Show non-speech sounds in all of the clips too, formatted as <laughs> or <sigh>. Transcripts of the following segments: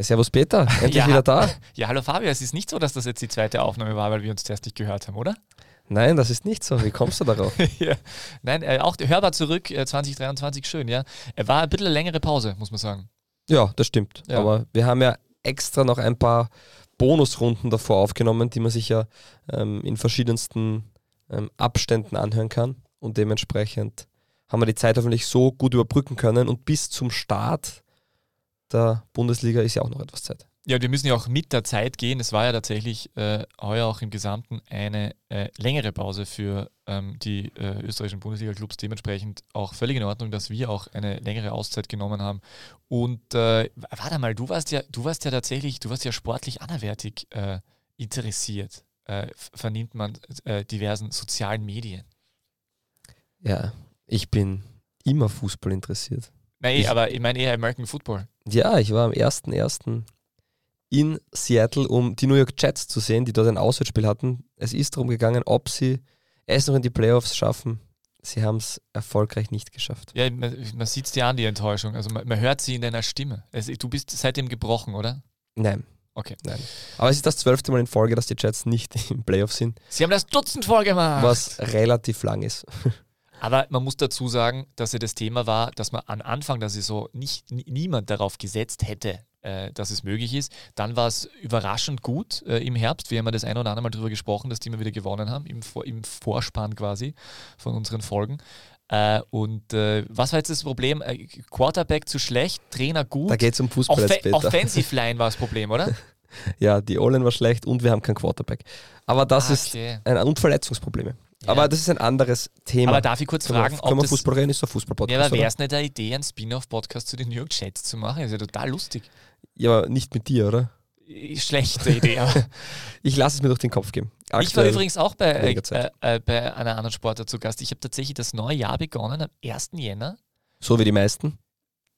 Servus Peter, endlich Ja. wieder da. Ja, hallo Fabio, es ist nicht so, dass das jetzt die zweite Aufnahme war, weil wir uns zuerst nicht gehört haben, oder? Nein, das ist nicht so. Wie kommst du darauf? <laughs> ja. Nein, äh, auch hörbar zurück, äh, 2023, schön, ja. Er war ein bisschen eine längere Pause, muss man sagen. Ja, das stimmt. Ja. Aber wir haben ja extra noch ein paar Bonusrunden davor aufgenommen, die man sich ja ähm, in verschiedensten ähm, Abständen anhören kann. Und dementsprechend haben wir die Zeit hoffentlich so gut überbrücken können. Und bis zum Start der Bundesliga ist ja auch noch etwas Zeit. Ja, wir müssen ja auch mit der Zeit gehen. Es war ja tatsächlich äh, heuer auch im Gesamten eine äh, längere Pause für ähm, die äh, österreichischen Bundesliga-Clubs. Dementsprechend auch völlig in Ordnung, dass wir auch eine längere Auszeit genommen haben. Und äh, warte mal, du warst ja, du warst ja tatsächlich, du warst ja sportlich anderwertig äh, interessiert, äh, vernimmt man äh, diversen sozialen Medien. Ja, ich bin immer Fußball interessiert. Nein, Ich- aber ich meine eher American Football. Ja, ich war am 1.1. in Seattle, um die New York Jets zu sehen, die dort ein Auswärtsspiel hatten. Es ist darum gegangen, ob sie es noch in die Playoffs schaffen. Sie haben es erfolgreich nicht geschafft. Ja, man, man sieht es dir an, die Enttäuschung. Also man, man hört sie in deiner Stimme. Es, du bist seitdem gebrochen, oder? Nein. Okay. Nein. Aber es ist das zwölfte Mal in Folge, dass die Jets nicht <laughs> im Playoff sind, Sie haben das Dutzend vorgemacht. was relativ lang ist. <laughs> Aber man muss dazu sagen, dass ja das Thema war, dass man am Anfang der Saison nicht, nie- niemand darauf gesetzt hätte, äh, dass es möglich ist. Dann war es überraschend gut äh, im Herbst. Wir haben ja das ein oder andere Mal darüber gesprochen, dass die mal wieder gewonnen haben, im, Vor im Vorspann quasi von unseren Folgen. Äh, und äh, was war jetzt das Problem? Äh, Quarterback zu schlecht, Trainer gut. Da geht es um Fußball Offen Peter. Offensive Line war das Problem, oder? <laughs> Ja, die O-Line war schlecht und wir haben keinen Quarterback. Aber das Ah, ist okay. ein und Verletzungsprobleme. Ja. Aber das ist ein anderes Thema. Aber darf ich kurz Können wir- fragen, können ob wir das, Fußball reden? Ist doch Fußball-Podcast. ja, aber wäre es nicht eine Idee, einen Spin-off-Podcast zu den New York Jets zu machen? ist ja total lustig. Ja, aber nicht mit dir, oder? Schlechte Idee, <laughs> Ich lasse es mir durch den Kopf gehen. Ich war Aktuell- übrigens auch bei, äh, Zeit. äh, bei einer anderen Sportart zu Gast. Ich habe tatsächlich das neue Jahr begonnen am 1. Jänner. So wie die meisten. <laughs>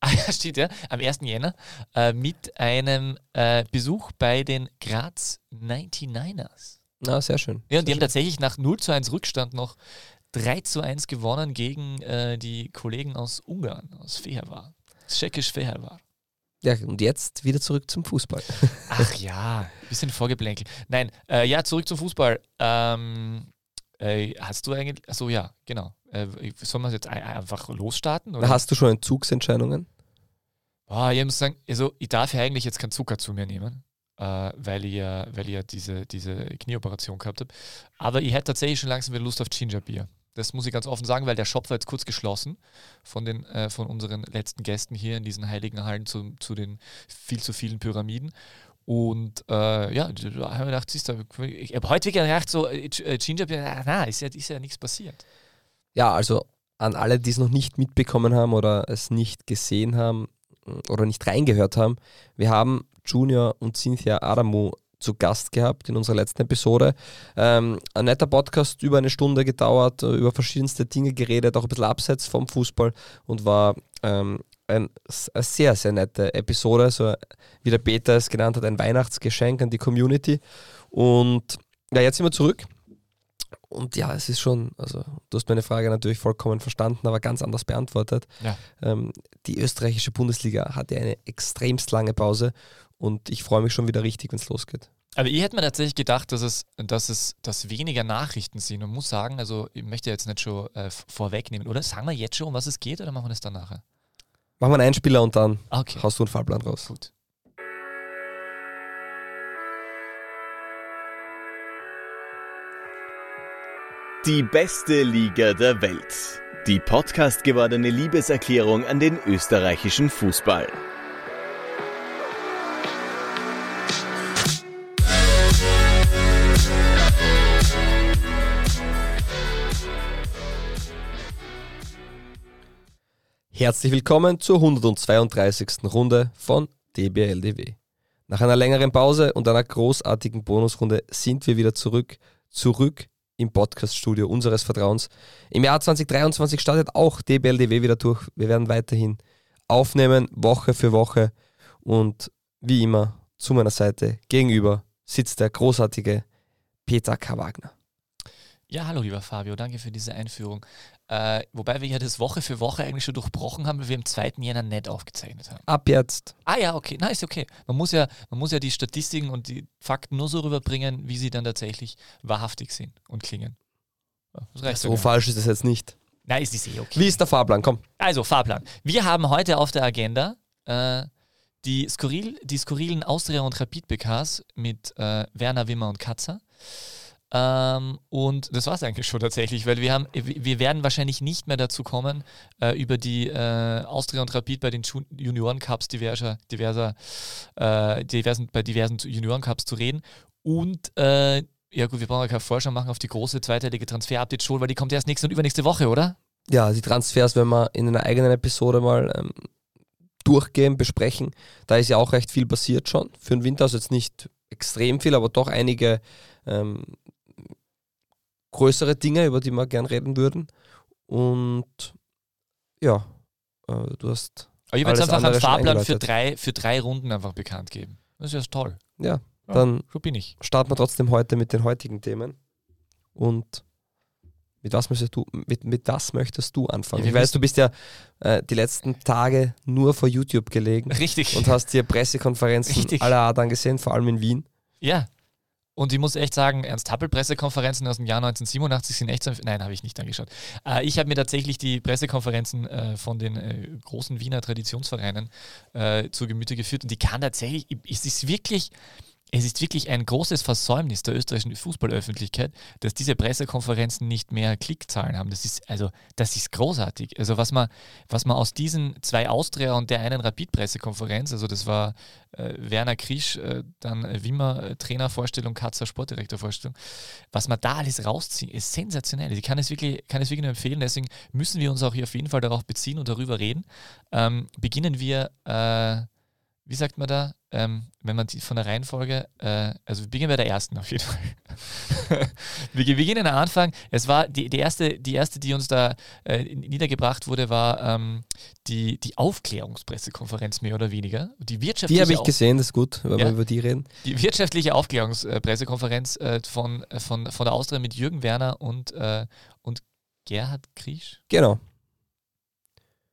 Ah ja, steht ja, am 1. Jänner äh, mit einem äh, Besuch bei den Graz 99ers. Na, sehr schön. Ja, und die haben tatsächlich nach 0 zu 1 Rückstand noch 3 zu 1 gewonnen gegen äh, die Kollegen aus Ungarn, aus Fehervar. Tschechisch Fehervar. Ja, und jetzt wieder zurück zum Fußball. <laughs> Ach ja, bisschen Vorgeplänkel. Nein, äh, ja, zurück zum Fußball. Ähm, äh, hast du eigentlich, achso ja, genau. Äh, sollen wir jetzt ein- einfach losstarten? Oder? Hast du schon Entzugsentscheidungen? Boah, ich muss sagen, also ich darf ja eigentlich jetzt keinen Zucker zu mir nehmen, äh, weil ich ja, weil ich diese, diese Knieoperation gehabt habe. Aber ich hätte tatsächlich schon langsam wieder Lust auf Gingerbier. Das muss ich ganz offen sagen, weil der Shop war jetzt kurz geschlossen von, den, äh, von unseren letzten Gästen hier in diesen heiligen Hallen zu, zu den viel zu vielen Pyramiden. Und äh, ja, da haben wir gedacht, siehst du, ich habe heute wieder gedacht, so äh, äh, Gingerbier, na, na, ist ja, ist ja nichts passiert. Ja, also an alle, die es noch nicht mitbekommen haben oder es nicht gesehen haben oder nicht reingehört haben, wir haben Junior und Cynthia Adamu zu Gast gehabt in unserer letzten Episode. Ähm, ein netter Podcast, über eine Stunde gedauert, äh, über verschiedenste Dinge geredet, auch ein bisschen abseits vom Fußball und war ähm, ein, eine sehr, sehr nette Episode, so wie der Peter es genannt hat, ein Weihnachtsgeschenk an die Community. Und ja, jetzt sind wir zurück. Und ja, es ist schon, also du hast meine Frage natürlich vollkommen verstanden, aber ganz anders beantwortet. Ja. Ähm, die österreichische Bundesliga hatte eine extremst lange Pause und ich freue mich schon wieder richtig, wenn es losgeht. Aber ich hätte mir tatsächlich gedacht, dass es, dass es dass weniger Nachrichten sind. Und muss sagen, also ich möchte jetzt nicht schon äh, vorwegnehmen, oder? Sagen wir jetzt schon, um was es geht, oder machen wir das dann nachher? Machen wir einen Einspieler und dann Okay, haust du einen Fahrplan raus. gut. Die beste Liga der Welt. Die Podcast gewordene Liebeserklärung an den österreichischen Fußball. Herzlich willkommen zur 132. Runde von DBLDW. Nach einer längeren Pause und einer großartigen Bonusrunde sind wir wieder zurück, zurück im Podcaststudio unseres Vertrauens. Im Jahr 2023 startet auch DBLDW wieder durch. Wir werden weiterhin aufnehmen, Woche für Woche. Und wie immer, zu meiner Seite gegenüber sitzt der großartige Peter K. Wagner. Ja, hallo lieber Fabio, danke für diese Einführung. Äh, wobei wir ja das Woche für Woche eigentlich schon durchbrochen haben, weil wir am 2. Jänner nicht aufgezeichnet haben. Ab jetzt. Ah ja, okay. Na, ist okay. Man muss ja, man muss ja die Statistiken und die Fakten nur so rüberbringen, wie sie dann tatsächlich wahrhaftig sind und klingen. Das reicht So falsch ist es jetzt nicht. Nein, ist nicht eh okay. Wie ist der Fahrplan? Komm. Also, Fahrplan. Wir haben heute auf der Agenda äh, die, skurril, die skurrilen Austria- und Rapid-PKs mit äh, Werner, Wimmer und Katzer. Ähm, und das war es eigentlich schon tatsächlich, weil wir haben, wir werden wahrscheinlich nicht mehr dazu kommen, äh, über die äh, Austria und Rapid bei den Ju- Junioren-Cups diverser, diverser, äh, diversen, bei diversen Junioren-Cups zu reden. Und äh, ja gut, wir brauchen ja keine Vorschau machen auf die große zweiteilige Transfer-Update schon, weil die kommt erst nächste und übernächste Woche, oder? Ja, die Transfers, wenn wir in einer eigenen Episode mal ähm, durchgehen, besprechen, da ist ja auch recht viel passiert schon. Für den Winter also jetzt nicht extrem viel, aber doch einige ähm, größere Dinge, über die wir gern reden würden. Und ja, äh, du hast Aber ich Alles einfach einen Fahrplan für drei, für drei Runden einfach bekannt geben. Das ist ja toll. Ja, Ja. dann So bin ich. starten wir trotzdem heute mit den heutigen Themen. Und mit was möchtest du, mit, mit was möchtest du anfangen? Ja, ich weiß, du bist ja äh, die letzten Tage nur vor YouTube gelegen Richtig. und hast dir Pressekonferenzen Richtig. aller Art angesehen, vor allem in Wien. ja. Und ich muss echt sagen, Ernst-Happel-Pressekonferenzen aus dem Jahr 1987 sind echt so. Nein, habe ich nicht angeschaut. Äh, ich habe mir tatsächlich die Pressekonferenzen äh, von den äh, großen Wiener Traditionsvereinen äh, zu Gemüte geführt und die kann tatsächlich, es ist wirklich. Es ist wirklich ein großes Versäumnis der österreichischen Fußballöffentlichkeit, dass diese Pressekonferenzen nicht mehr Klickzahlen haben. Das ist also, das ist großartig. Also was man, was man aus diesen zwei Austria und der einen Rapid-Pressekonferenz, also das war äh, Werner Krisch, äh, dann Wimmer äh, Trainervorstellung, Katzer Sportdirektorvorstellung, was man da alles rauszieht, ist sensationell. Ich kann es wirklich, kann es wirklich nur empfehlen. Deswegen müssen wir uns auch hier auf jeden Fall darauf beziehen und darüber reden. Ähm, beginnen wir, äh, wie sagt man da, ähm, wenn man die, von der Reihenfolge, äh, also wir beginnen bei der ersten auf jeden Fall. <laughs> wir wir beginnen am Anfang. Es war die, die, erste, die erste, die uns da äh, niedergebracht wurde, war ähm, die, die Aufklärungspressekonferenz mehr oder weniger. Die wirtschaftliche, Die habe ich gesehen, das ist gut, wenn Ja? wir über die reden. die wirtschaftliche Aufklärungspressekonferenz äh, von, äh, von, von der Austria mit Jürgen Werner und, äh, und Gerhard Kriesch. Genau.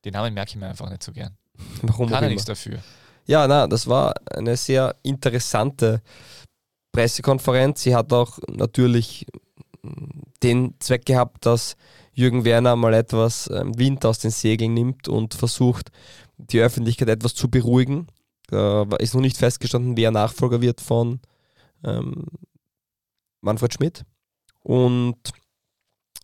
Den Namen merke ich mir einfach nicht so gern. Warum Kann er nichts dafür. Ja, na, das war eine sehr interessante Pressekonferenz. Sie hat auch natürlich den Zweck gehabt, dass Jürgen Werner mal etwas ähm, Wind aus den Segeln nimmt und versucht, die Öffentlichkeit etwas zu beruhigen. Da ist noch nicht festgestanden, wer Nachfolger wird von ähm, Manfred Schmidt. Und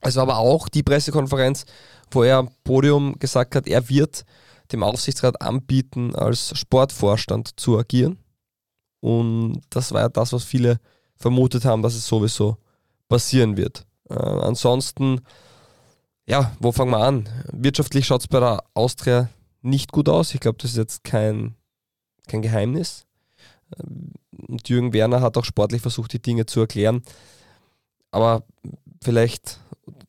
es war aber auch die Pressekonferenz, wo er am Podium gesagt hat, er wird dem Aufsichtsrat anbieten, als Sportvorstand zu agieren. Und das war ja das, was viele vermutet haben, dass es sowieso passieren wird. Äh, ansonsten, ja, wo fangen wir an? Wirtschaftlich schaut es bei der Austria nicht gut aus. Ich glaube, das ist jetzt kein, kein Geheimnis. Ähm, Und Jürgen Werner hat auch sportlich versucht, die Dinge zu erklären. Aber vielleicht,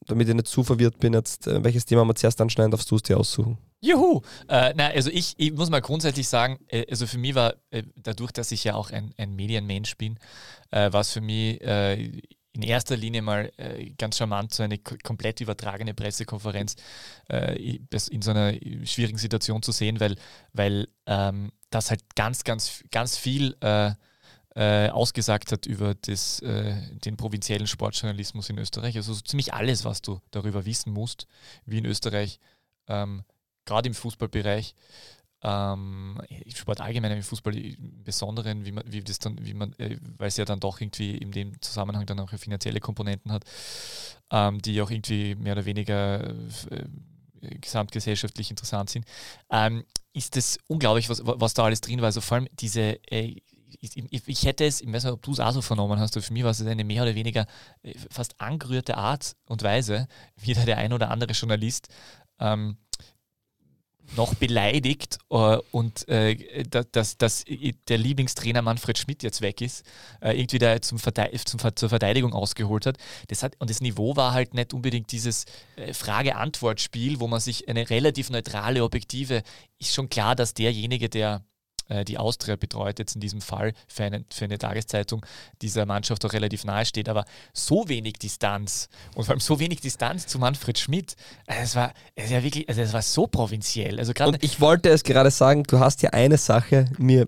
damit ich nicht zu verwirrt bin, jetzt, äh, welches Thema wir zuerst anschneiden, darfst du es dir aussuchen. Juhu! Äh, na, also ich, ich muss mal grundsätzlich sagen, äh, also für mich war, äh, dadurch, dass ich ja auch ein, ein Medienmensch bin, äh, war es für mich äh, in erster Linie mal äh, ganz charmant, so eine komplett übertragene Pressekonferenz in so einer schwierigen Situation zu sehen, weil, weil ähm, das halt ganz, ganz, ganz viel ausgesagt hat über das, äh, den provinziellen Sportjournalismus in Österreich. Also so ziemlich alles, was du darüber wissen musst, wie in Österreich ähm, gerade im Fußballbereich, ähm, im Sport allgemein, im Fußball im Besonderen, wie man, wie das dann, wie man, äh, weil es ja dann doch irgendwie in dem Zusammenhang dann auch finanzielle Komponenten hat, ähm, die auch irgendwie mehr oder weniger äh, gesamtgesellschaftlich interessant sind, ähm, ist das unglaublich, was, was da alles drin war. Also vor allem diese, äh, ich, hätte es, ich weiß nicht, ob du es auch so vernommen hast, für mich war es eine mehr oder weniger äh, fast angerührte Art und Weise, <laughs> wie der ein oder andere Journalist ähm, noch beleidigt äh, und äh, da- dass, dass der Lieblingstrainer Manfred Schmidt jetzt weg ist, äh, irgendwie da zum, Verde zum zur Verteidigung ausgeholt hat. Das hat. Und das Niveau war halt nicht unbedingt dieses äh, Frage-Antwort-Spiel, wo man sich eine relativ neutrale, objektive, ist schon klar, dass derjenige, der die Austria betreut, jetzt in diesem Fall für eine, für eine Tageszeitung, dieser Mannschaft auch relativ nahe steht, aber so wenig Distanz und vor allem so wenig Distanz zu Manfred Schmidt, äh, es war, es war wirklich, also es war so provinziell. Also und ich wollte es gerade sagen, du hast ja eine Sache, mir,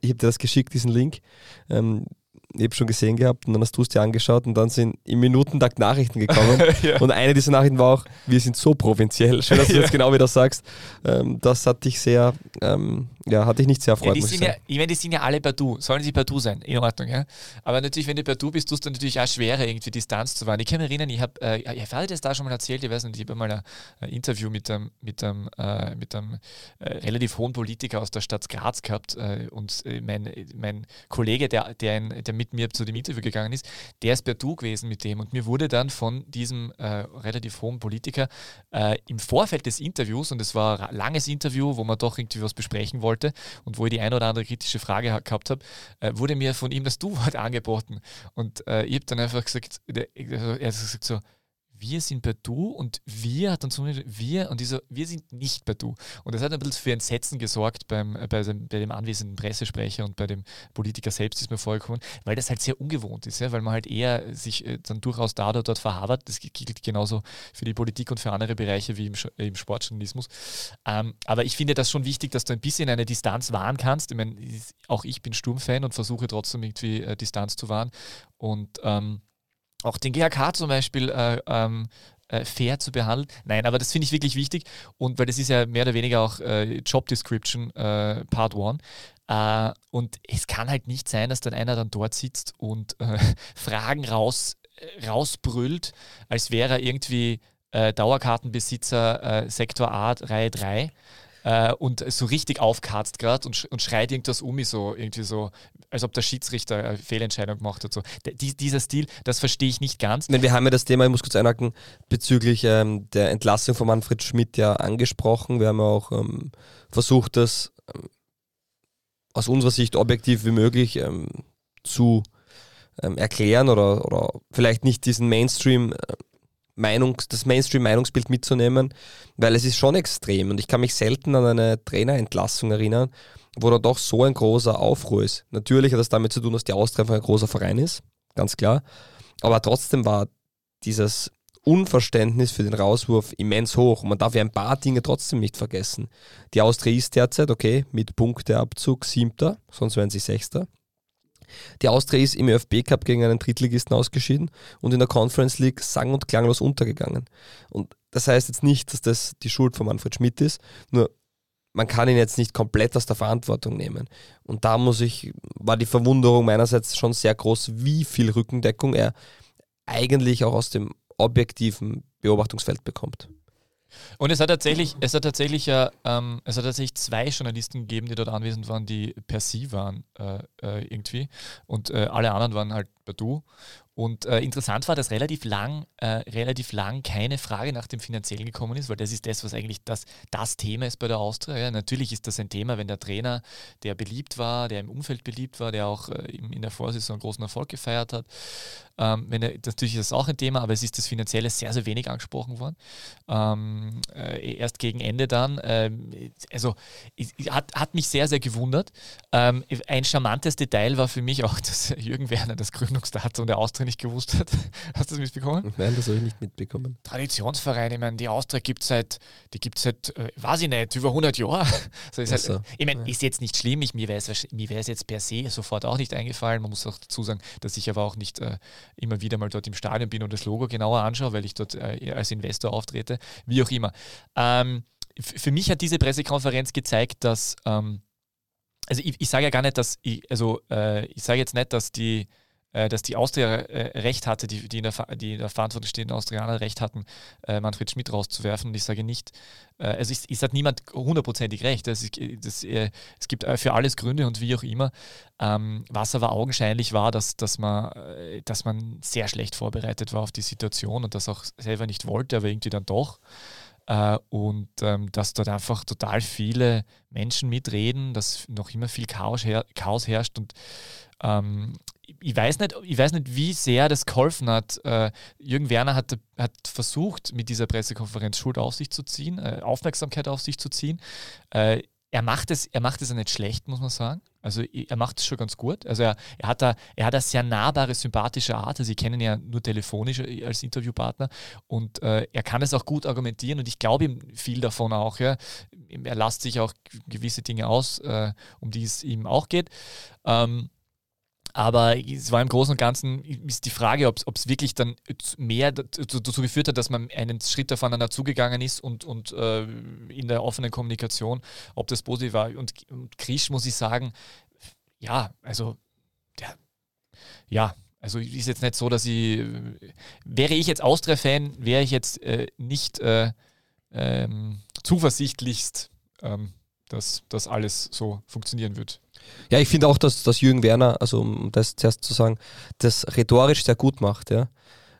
ich habe dir das geschickt, diesen Link, ähm, ich habe schon gesehen gehabt und dann hast du es dir angeschaut und dann sind im Minutentakt Nachrichten gekommen. <laughs> ja. Und eine dieser Nachrichten war auch, wir sind so provinziell. Schön, dass du <laughs> ja. jetzt genau wieder sagst. Ähm, das hat dich sehr, ähm, ja, hat dich nicht sehr erfreut. Ja, die, sind ja, ich meine, die sind ja alle per Du. Sollen sie per Du sein? In Ordnung, ja. Aber natürlich, wenn du per Du bist, tust du natürlich auch schwerer, irgendwie Distanz zu wahren. Ich kann mich erinnern, ich habe, äh, ich habe das da schon mal erzählt, ich weiß nicht, ich habe mal ein, ein, Interview mit einem, mit einem, äh, mit einem äh, relativ hohen Politiker aus der Stadt Graz gehabt äh, und äh, mein, mein Kollege, der, der, in, der mit mir zu dem Interview gegangen ist, der ist per Du gewesen mit dem und mir wurde dann von diesem äh, relativ hohen Politiker im Vorfeld des Interviews, und es war ein langes Interview, wo man doch irgendwie was besprechen wollte und wo ich die ein oder andere kritische Frage gehabt habe, äh, wurde mir von ihm das Du-Wort <laughs> angeboten. Und äh, ich habe dann einfach gesagt, der, er hat gesagt so, wir sind per Du und wir hat dann so wir und dieser, wir sind nicht per Du. Und das hat ein bisschen für Entsetzen gesorgt beim, äh, bei, dem, bei dem anwesenden Pressesprecher und bei dem Politiker selbst ist mir vorgekommen, weil das halt sehr ungewohnt ist, ja, weil man halt eher sich äh, dann durchaus da oder dort verhabert. Das gilt genauso für die Politik und für andere Bereiche wie im, im Sportjournalismus. Ähm, aber ich finde das schon wichtig, dass du ein bisschen eine Distanz wahren kannst. Ich meine, auch ich bin Sturmfan und versuche trotzdem irgendwie äh, Distanz zu wahren. Und ähm, auch den GHK zum Beispiel äh, ähm, äh, fair zu behandeln. Nein, aber das finde ich wirklich wichtig und weil das ist ja mehr oder weniger auch äh, Job Description äh, Part 1. Äh, und es kann halt nicht sein, dass dann einer dann dort sitzt und äh, <laughs> Fragen raus, rausbrüllt, als wäre er irgendwie Dauerkartenbesitzer Sektor A, Reihe 3 äh, und so richtig aufkarzt gerade und, sch und schreit irgendwas um mich so, irgendwie so, als ob der Schiedsrichter eine Fehlentscheidung gemacht hat. So. Die, dieser Stil, das verstehe ich nicht ganz. Nein, wir haben ja das Thema, ich muss kurz einhaken, bezüglich ähm, der Entlassung von Manfred Schmidt ja angesprochen. Wir haben ja auch ähm, versucht, das ähm, aus unserer Sicht objektiv wie möglich ähm, zu ähm, erklären oder, oder vielleicht nicht diesen Mainstream äh, Meinungs-, das Mainstream-Meinungsbild mitzunehmen, weil es ist schon extrem und ich kann mich selten an eine Trainerentlassung erinnern, wo da doch so ein großer Aufruhr ist. Natürlich hat das damit zu tun, dass die Austria ein großer Verein ist, ganz klar, aber trotzdem war dieses Unverständnis für den Rauswurf immens hoch. Und man darf ja ein paar Dinge trotzdem nicht vergessen. Die Austria ist derzeit, okay, mit Punkteabzug siebter, sonst wären sie sechster. Die Austria ist im ÖFB Cup gegen einen Drittligisten ausgeschieden und in der Conference League sang- und klanglos untergegangen. Und das heißt jetzt nicht, dass das die Schuld von Manfred Schmidt ist, nur man kann ihn jetzt nicht komplett aus der Verantwortung nehmen. Und da muss ich, war die Verwunderung meinerseits schon sehr groß, wie viel Rückendeckung er eigentlich auch aus dem objektiven Beobachtungsfeld bekommt. Und es hat tatsächlich, es hat tatsächlich ja, ähm, es hat tatsächlich zwei Journalisten gegeben, die dort anwesend waren, die per sie waren äh, äh, irgendwie. Und äh, alle anderen waren halt per du. Und äh, interessant war, dass relativ lang, äh, relativ lang keine Frage nach dem Finanziellen gekommen ist, weil das ist das, was eigentlich das, das Thema ist bei der Austria. Ja, natürlich ist das ein Thema, wenn der Trainer, der beliebt war, der im Umfeld beliebt war, der auch äh, in der Vorsaison großen Erfolg gefeiert hat, ähm, wenn natürlich ist das auch ein Thema, aber es ist das Finanzielle sehr, sehr wenig angesprochen worden. Ähm, äh, erst gegen Ende dann. Ähm, also hat, hat mich sehr, sehr gewundert. Ähm, ein charmantes Detail war für mich auch, <laughs> dass Jürgen Werner das Gründungsdatum der Austria nicht gewusst hat. <laughs> Hast du das mitbekommen? Nein, das habe ich nicht mitbekommen. Traditionsverein, ich meine, die Austria gibt es seit, die gibt seit, äh, weiß ich nicht, über 100 Jahre. <laughs> So ist halt, ich meine, ist jetzt nicht schlimm, ich, mir wäre es mir jetzt per se sofort auch nicht eingefallen. Man muss auch dazu sagen, dass ich aber auch nicht äh, immer wieder mal dort im Stadion bin und das Logo genauer anschaue, weil ich dort äh, als Investor auftrete, wie auch immer. Ähm, für mich hat diese Pressekonferenz gezeigt, dass, ähm, also ich, ich sage ja gar nicht, dass, ich, also äh, ich sage jetzt nicht, dass die dass die Austria äh, recht hatte, die, die, in der, die in der Verantwortung stehenden Austrianer recht hatten, äh, Manfred Schmidt rauszuwerfen. Und ich sage nicht, äh, also es, es, hat niemand hundertprozentig recht. Das, das, äh, es gibt äh, für alles Gründe und wie auch immer. Ähm, was aber augenscheinlich war, dass, dass, man, dass man sehr schlecht vorbereitet war auf die Situation und das auch selber nicht wollte, aber irgendwie dann doch. und ähm, dass dort einfach total viele Menschen mitreden, dass noch immer viel Chaos, her Chaos herrscht und ähm, ich weiß nicht, ich weiß nicht, wie sehr das geholfen hat. Äh, Jürgen Werner hat, hat versucht, mit dieser Pressekonferenz Schuld auf sich zu ziehen, äh, Aufmerksamkeit auf sich zu ziehen. Äh, er macht es, er macht es ja nicht schlecht, muss man sagen. Also er macht es schon ganz gut. Also er, er, hat da, er hat eine sehr nahbare, sympathische Art. Also sie kennen ja nur telefonisch als Interviewpartner und äh, er kann es auch gut argumentieren und ich glaube ihm viel davon auch. Ja. Er lasst sich auch gewisse Dinge aus, äh, um die es ihm auch geht. Ähm, aber es war im Großen und Ganzen ist die Frage, ob es wirklich dann mehr dazu, geführt hat, dass man einen Schritt aufeinander zugegangen ist und, und äh, in der offenen Kommunikation, ob das positiv war. Und, und Krisch muss ich sagen, ja, also der, ja, also ist jetzt nicht so, dass ich, wäre ich jetzt Austria-Fan, wäre ich jetzt äh, nicht äh, ähm, zuversichtlichst, ähm, dass das alles so funktionieren wird. Ja, ich finde auch, dass, dass Jürgen Werner, also um das zuerst zu sagen, das rhetorisch sehr gut macht. Ja.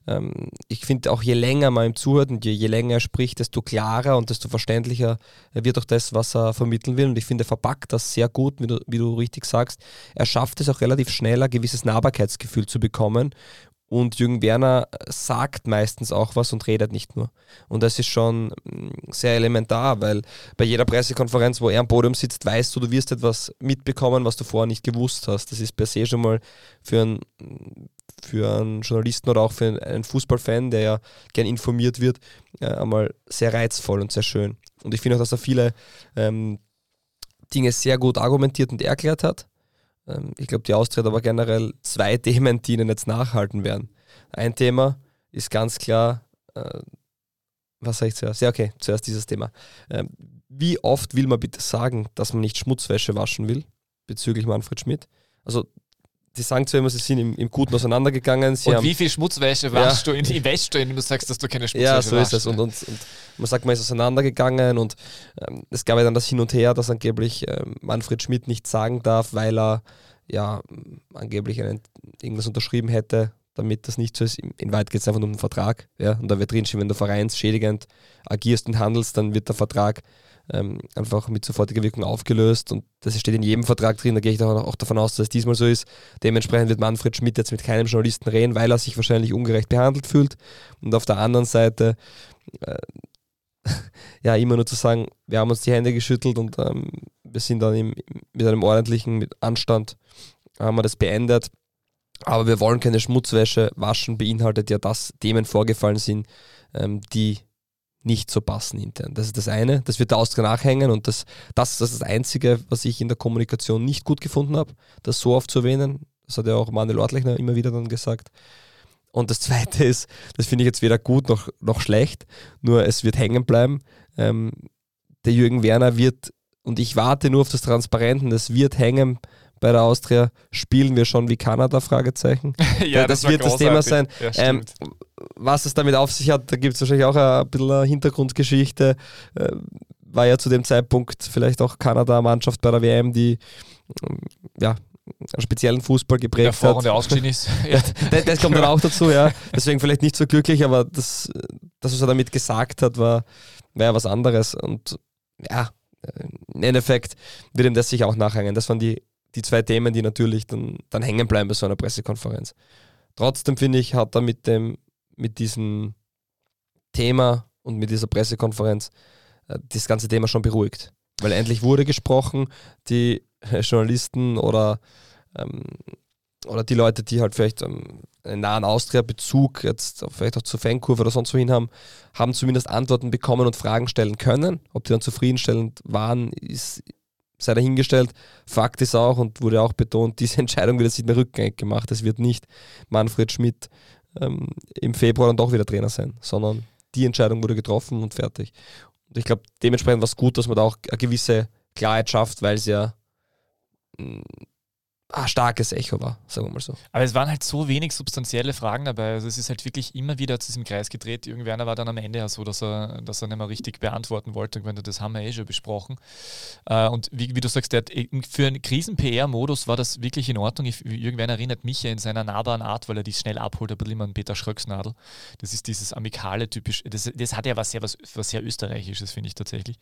Ähm, ich finde auch, je länger man ihm zuhört und je, je länger er spricht, desto klarer und desto verständlicher wird auch das, was er vermitteln will. Und ich finde, er verpackt das sehr gut, wie du, wie du richtig sagst. Er schafft es auch relativ schnell, ein gewisses Nahbarkeitsgefühl zu bekommen und Jürgen Werner sagt meistens auch was und redet nicht nur. Und das ist schon mm, sehr elementar, weil bei jeder Pressekonferenz, wo er am Podium sitzt, weißt du, du wirst etwas mitbekommen, was du vorher nicht gewusst hast. Das ist per se schon mal für einen, für einen Journalisten oder auch für einen Fußballfan, der ja gern informiert wird, äh, einmal sehr reizvoll und sehr schön. Und ich finde auch, dass er viele ähm, Dinge sehr gut argumentiert und erklärt hat. Ähm, ich glaube, die Austria hat aber generell zwei <laughs> Themen, die ihnen jetzt nachhalten werden. Ein Thema ist ganz klar, äh, was sage ich zuerst? Ja, okay, zuerst dieses Thema. Ähm, wie oft will man bitte sagen, dass man nicht Schmutzwäsche waschen will, bezüglich Manfred Schmidt? Also die sagen zwar immer, sie sind im, im Guten auseinandergegangen. Sie und wie viel Schmutzwäsche waschst ja. du in, wäschst du, wenn du sagst, dass du keine Schmutzwäsche Ja, so ist es. Und, und, und, man sagt, man ist auseinandergegangen und ähm, es gab ja dann das Hin und Her, dass angeblich ähm, Manfred Schmidt nichts sagen darf, weil er ja angeblich einen, irgendwas unterschrieben hätte, damit das nicht so ist. In Wahrheit geht es einfach um einen Vertrag. Ja? Und da wird drinstehen, wenn du vereinsschädigend agierst und handelst, dann wird der Vertrag ähm, einfach mit sofortiger Wirkung aufgelöst und das steht in jedem Vertrag drin, da gehe ich auch davon aus, dass es diesmal so ist. Dementsprechend wird Manfred Schmidt jetzt mit keinem Journalisten reden, weil er sich wahrscheinlich ungerecht behandelt fühlt und auf der anderen Seite äh, <laughs> ja immer nur zu sagen, wir haben uns die Hände geschüttelt und ähm, wir sind dann im, mit einem ordentlichen mit Anstand haben wir das beendet. Aber wir wollen keine Schmutzwäsche waschen, beinhaltet ja, dass Themen vorgefallen sind, ähm, die nicht so passen intern. Das ist das eine. Das wird der Austria nachhängen und das, das, das ist das Einzige, was ich in der Kommunikation nicht gut gefunden habe, das so oft zu erwähnen. Das hat ja auch Manuel Ortlechner immer wieder dann gesagt. Und das Zweite ist, das finde ich jetzt weder gut noch, noch schlecht, nur es wird hängen bleiben. Ähm, der Jürgen Werner wird, und ich warte nur auf das Transparenten, das wird hängen bei der Austria. Spielen wir schon wie Kanada? Fragezeichen. <laughs> ja, das, das wird das Thema sein. Ja, ähm, was es damit auf sich hat, da gibt es wahrscheinlich auch ein bisschen eine Hintergrundgeschichte. Äh, war ja zu dem Zeitpunkt vielleicht auch Kanada-Mannschaft bei der WM, die ähm, ja, einen speziellen Fußball geprägt der hat. Der ausgeschieden ist. <laughs> ja. das, das, kommt dann auch dazu, ja. Deswegen vielleicht nicht so glücklich, aber das, das was er damit gesagt hat, war, war ja was anderes. Und ja, im Endeffekt wird ihm das sich auch nachhängen. Das waren die, die zwei Themen, die natürlich dann, dann hängen bleiben bei so einer Pressekonferenz. Trotzdem finde ich, hat er mit dem mit diesem Thema und mit dieser Pressekonferenz äh, das ganze Thema schon beruhigt. Weil endlich wurde gesprochen, die äh, Journalisten oder, ähm, oder die Leute, die halt vielleicht ähm, einen nahen Austria-Bezug jetzt vielleicht auch zur Fankurve oder sonst wohin haben, haben zumindest Antworten bekommen und Fragen stellen können. Ob die dann zufriedenstellend waren, ist, sei dahingestellt. Fakt ist auch und wurde auch betont, diese <laughs> Entscheidung wird jetzt nicht mehr rückgängig gemacht. Es wird nicht Manfred Schmidt ähm, im Februar dann doch wieder Trainer sein, sondern die Entscheidung wurde getroffen und fertig. Und ich glaube, dementsprechend war es gut, dass man da auch eine gewisse Klarheit schafft, weil es ja mm, ein starkes Echo war, sagen wir mal so. Aber es waren halt so wenig substanzielle Fragen dabei. Also es ist halt wirklich immer wieder zu diesem Kreis gedreht. Irgendwer war dann am Ende ja so, dass er, dass er nicht mehr richtig beantworten wollte. Und das haben wir eh schon besprochen. Äh, und wie, wie du sagst, hat, für einen Krisen-PR-Modus war das wirklich in Ordnung. Irgendwer erinnert mich ja in seiner nahbaren Art, weil er die schnell abholt, bisschen immer an Peter Schröcksnadel. Das ist dieses amikale typisch. Das, das hat ja was sehr, was, was sehr österreichisches, finde ich tatsächlich.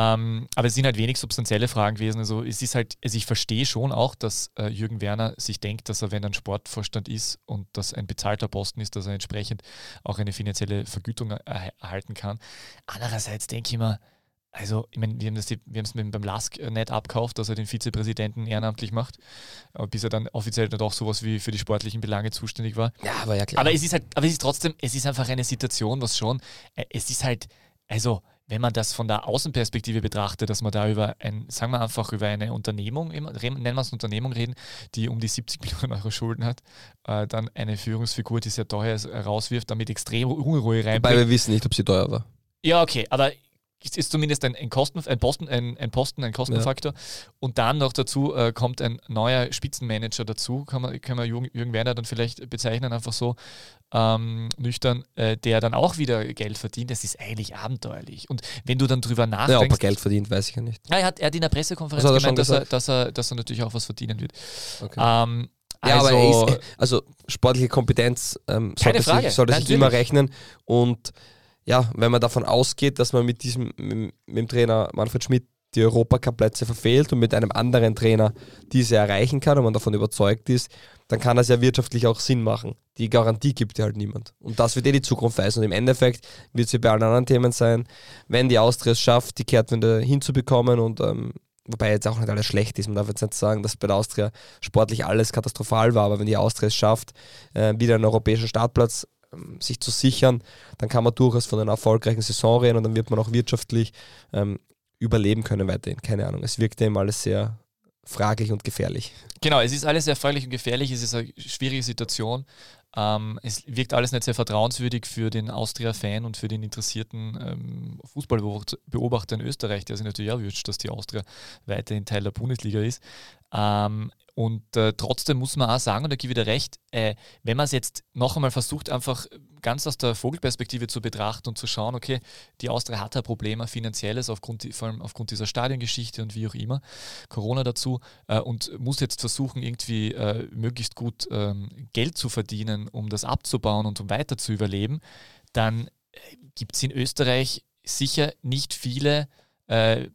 Ähm, aber es sind halt wenig substanzielle Fragen gewesen. Also es ist halt, also ich verstehe schon auch, dass äh, Jürgen Werner sich denkt, dass er, wenn er ein Sportvorstand ist und das ein bezahlter Posten ist, dass er entsprechend auch eine finanzielle Vergütung er erhalten kann. Andererseits denke ich mir, also, ich meine, wir haben es beim Lask nicht abkauft, dass er den Vizepräsidenten ehrenamtlich macht, bis er dann offiziell dann doch sowas wie für die sportlichen Belange zuständig war. Ja, aber ja klar. Aber es ist halt, aber es ist trotzdem, es ist einfach eine Situation, was schon, äh, es ist halt, also wenn man das von der Außenperspektive betrachtet, dass man da über ein, sagen wir einfach über eine Unternehmung, nennen wir es Unternehmung reden, die um die 70 <laughs> Millionen Euro Schulden hat, äh, dann eine Führungsfigur, die sehr teuer ist, rauswirft, damit extrem Unruhe reinbringt. Wobei wir wissen nicht, ob sie teuer war. Ja, okay, aber ist zumindest ein, ein, Kosten, ein, Posten, ein, ein Posten, ein Kostenfaktor. Ja. Und dann noch dazu äh, kommt ein neuer Spitzenmanager dazu, kann man, kann man Jürgen, Jürgen Werner dann vielleicht bezeichnen, einfach so ähm, nüchtern, äh, der dann auch wieder Geld verdient. Das ist eigentlich abenteuerlich. Und wenn du dann drüber nachdenkst. Ja, ob er Geld verdient, weiß ich ja nicht. Ja, er, hat, er hat in der Pressekonferenz also gemeint, dass er, dass, er, dass er natürlich auch was verdienen wird. Okay. Ähm, ja, also, aber ist, also sportliche Kompetenz ähm, sollte, sich, sollte sich immer rechnen und ja, wenn man davon ausgeht, dass man mit diesem, mit, dem Trainer Manfred Schmidt die Europacup-Plätze verfehlt und mit einem anderen Trainer diese erreichen kann und man davon überzeugt ist, dann kann das ja wirtschaftlich auch Sinn machen. Die Garantie gibt dir halt niemand. Und das wird eh die Zukunft weisen. Und im Endeffekt wird es wie bei allen anderen Themen sein, wenn die Austria es schafft, die Kehrtwende hinzubekommen und ähm, wobei jetzt auch nicht alles schlecht ist, man darf jetzt nicht sagen, dass bei der Austria sportlich alles katastrophal war, aber wenn die Austria es schafft, äh, wieder einen europäischen Startplatz ähm, sich zu sichern, dann kann man durchaus von einer erfolgreichen Saison reden und dann wird man auch wirtschaftlich ähm, überleben können weiterhin. Keine Ahnung. Es wirkt eben alles sehr fraglich und gefährlich. Genau, es ist alles sehr fraglich und gefährlich. Es ist eine schwierige Situation. Ähm, es wirkt alles nicht sehr vertrauenswürdig für den Austria-Fan und für den interessierten ähm, Fußballbeobachter in Österreich, der sich natürlich auch wünscht, dass die Austria weiterhin Teil der Bundesliga ist. Ähm, und äh, trotzdem muss man auch sagen, und da gebe ich dir recht, äh, wenn man es jetzt noch einmal versucht, einfach ganz aus der Vogelperspektive zu betrachten und zu schauen, okay, die Austria hat ein Problem, ein finanzielles, aufgrund, vor allem aufgrund dieser Stadiongeschichte und wie auch immer, Corona dazu, äh, und muss jetzt versuchen, irgendwie äh, möglichst gut ähm, Geld zu verdienen, um das abzubauen und um weiter zu überleben, dann äh, gibt es in Österreich sicher nicht viele äh,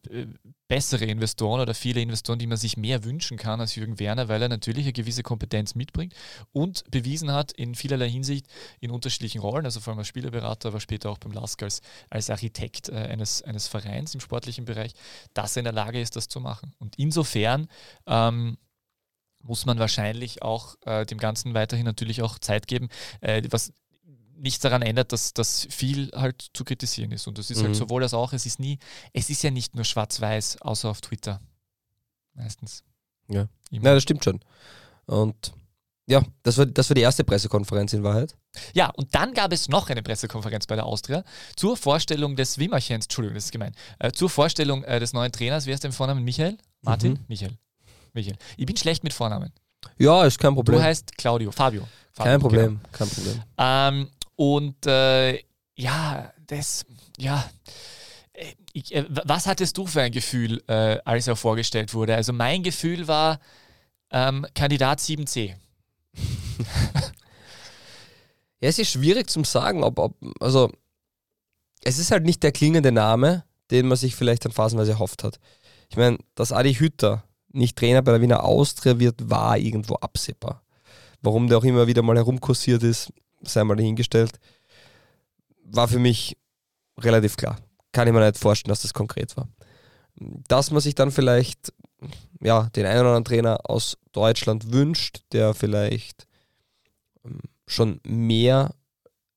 bessere Investoren oder viele Investoren, die man sich mehr wünschen kann als Jürgen Werner, weil er natürlich eine gewisse Kompetenz mitbringt und bewiesen hat in vielerlei Hinsicht in unterschiedlichen Rollen, also vor allem als Spielerberater, aber später auch beim LASK als, als Architekt äh, eines, eines Vereins im sportlichen Bereich, dass er in der Lage ist, das zu machen. Und insofern ähm, muss man wahrscheinlich auch äh, dem Ganzen weiterhin natürlich auch Zeit geben. Äh, was nichts daran ändert, dass das viel halt zu kritisieren ist. Und das ist halt mhm. halt sowohl als auch, es ist nie, es ist ja nicht nur schwarz-weiß, außer auf Twitter. Meistens. Ja. Immer. ja, das stimmt schon. Und ja, das war, das war die erste Pressekonferenz in Wahrheit. Ja, und dann gab es noch eine Pressekonferenz bei der Austria zur Vorstellung des Wimmerchens, Entschuldigung, das ist gemein, äh, zur Vorstellung äh, des neuen Trainers. Wer ist denn Vornamen? Michael? Martin? Mhm. Michael. Michael. Ich bin schlecht mit Vornamen. Ja, ist kein Problem. Du heißt Claudio, Fabio. Fabio kein Problem, genau. kein Problem. Ähm, und äh, ja, das, ja. Äh, ich, äh, was hattest du für ein Gefühl, äh, als er vorgestellt wurde? Also mein Gefühl war ähm, Kandidat 7c. <laughs> ja, es ist schwierig zu sagen, ob, ob, also es ist halt nicht der klingende Name, den man sich vielleicht dann phasenweise erhofft hat. Ich meine, dass Adi Hütter nicht Trainer bei der Wiener Austria wird, war irgendwo absehbar. Warum der auch immer wieder mal herumkursiert ist, sei mal dahingestellt, war für mich relativ klar. Kann ich mir nicht vorstellen, dass das konkret war. Dass man sich dann vielleicht ja, den einen oder anderen Trainer aus Deutschland wünscht, der vielleicht ähm, schon mehr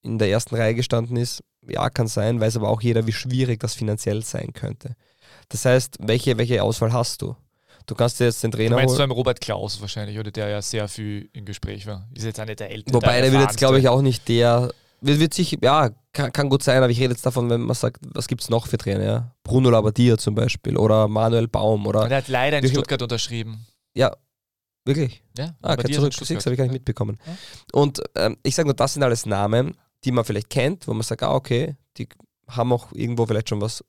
in der ersten Reihe gestanden ist, ja, kann sein, weiß aber auch jeder, wie schwierig das finanziell sein könnte. Das heißt, welche, welche Auswahl hast du? Du kannst jetzt den Trainer. Du meinst du Robert Klaus wahrscheinlich, oder der ja sehr viel im Gespräch war. Ist jetzt auch nicht der älteste. Wobei der wird jetzt, glaube ich, auch nicht der. Wird, wird sich, ja, kann, kann, gut sein, aber ich rede jetzt davon, wenn man sagt, was gibt es noch für Trainer? Ja? Bruno Labbadia zum Beispiel oder Manuel Baum oder. der hat leider in Stuttgart unterschrieben. Ja, Wirklich? Ja, ah, kein zurück das habe ich gar nicht mitbekommen. Ja. Und ähm, ich sage nur, das sind alles Namen, die man vielleicht kennt, wo man sagt, ah, okay, die haben auch irgendwo vielleicht schon was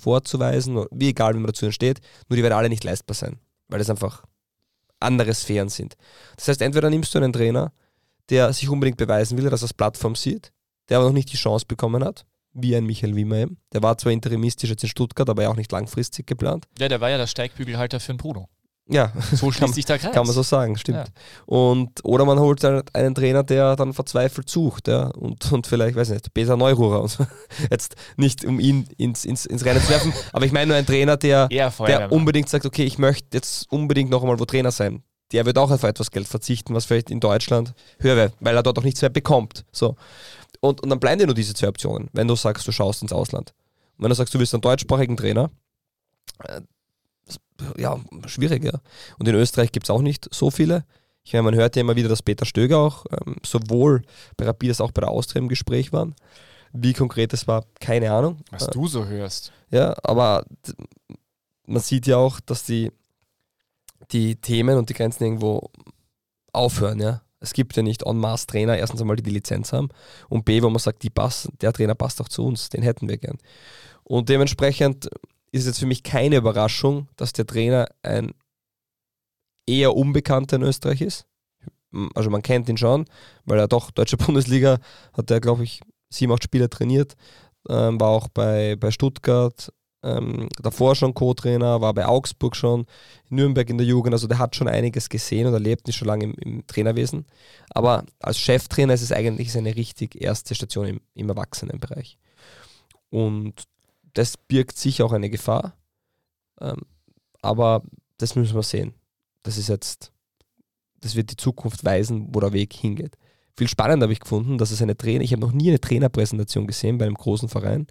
vorzuweisen, wie egal, wie man dazu entsteht, nur die werden alle nicht leistbar sein, weil das einfach andere Sphären sind. Das heißt, entweder nimmst du einen Trainer, der sich unbedingt beweisen will, dass er das Plattform sieht, der aber noch nicht die Chance bekommen hat, wie ein Michael Wiemer eben. Der war zwar interimistisch jetzt in Stuttgart, aber ja auch nicht langfristig geplant. Ja, der war ja der Steigbügelhalter für den Bruno. Ja, So <laughs> kann, schließt sich der Kreis. kann man so sagen, stimmt. Ja. Und, oder man holt einen, einen Trainer, der dann verzweifelt sucht, ja, und, und vielleicht, weiß nicht, Peter Neururer so. <laughs> Jetzt nicht, um ihn ins, ins, ins Rennen zu werfen, <laughs> aber ich meine nur einen Trainer, der, der unbedingt sagt, okay, ich möchte jetzt unbedingt noch einmal wo Trainer sein. Der wird auch auf etwas Geld verzichten, was vielleicht in Deutschland höher wäre, weil er dort auch nichts mehr bekommt. So. Und, und dann bleiben dir nur diese zwei Optionen, wenn du sagst, du schaust ins Ausland. Und wenn du sagst, du willst einen deutschsprachigen Trainer, ja, schwierig, ja. Und in Österreich gibt es auch nicht so viele. Ich meine, man hört ja immer wieder, dass Peter Stöger auch ähm, sowohl bei Rapid als auch bei der Austria im Gespräch waren. Wie konkret es war, keine Ahnung. Was du so hörst. Ja, aber man sieht ja auch, dass die, die Themen und die Grenzen irgendwo aufhören, ja. Es gibt ja nicht en masse Trainer, erstens einmal, die die Lizenz haben und B, wo man sagt, die passen, der Trainer passt auch zu uns, den hätten wir gern. Und dementsprechend ist jetzt für mich keine Überraschung, dass der Trainer ein eher Unbekannter in Österreich ist. Also man kennt ihn schon, weil er doch deutsche <laughs> Bundesliga hat er, glaube ich, sieben, acht Spieler trainiert, ähm, war auch bei, bei Stuttgart, ähm, davor schon Co-Trainer, war bei Augsburg schon, in Nürnberg in der Jugend, also der hat schon einiges gesehen und erlebt, ist schon lange im, im Trainerwesen. Aber als Cheftrainer ist es eigentlich seine richtig erste Station im, im Erwachsenenbereich. Und das birgt sicher auch eine Gefahr. Ähm, aber das müssen wir sehen. Das ist jetzt, das wird die Zukunft weisen, wo der Weg hingeht. Viel spannender habe ich gefunden, dass es eine Trainer, ich habe noch nie eine Trainerpräsentation gesehen bei einem großen Verein,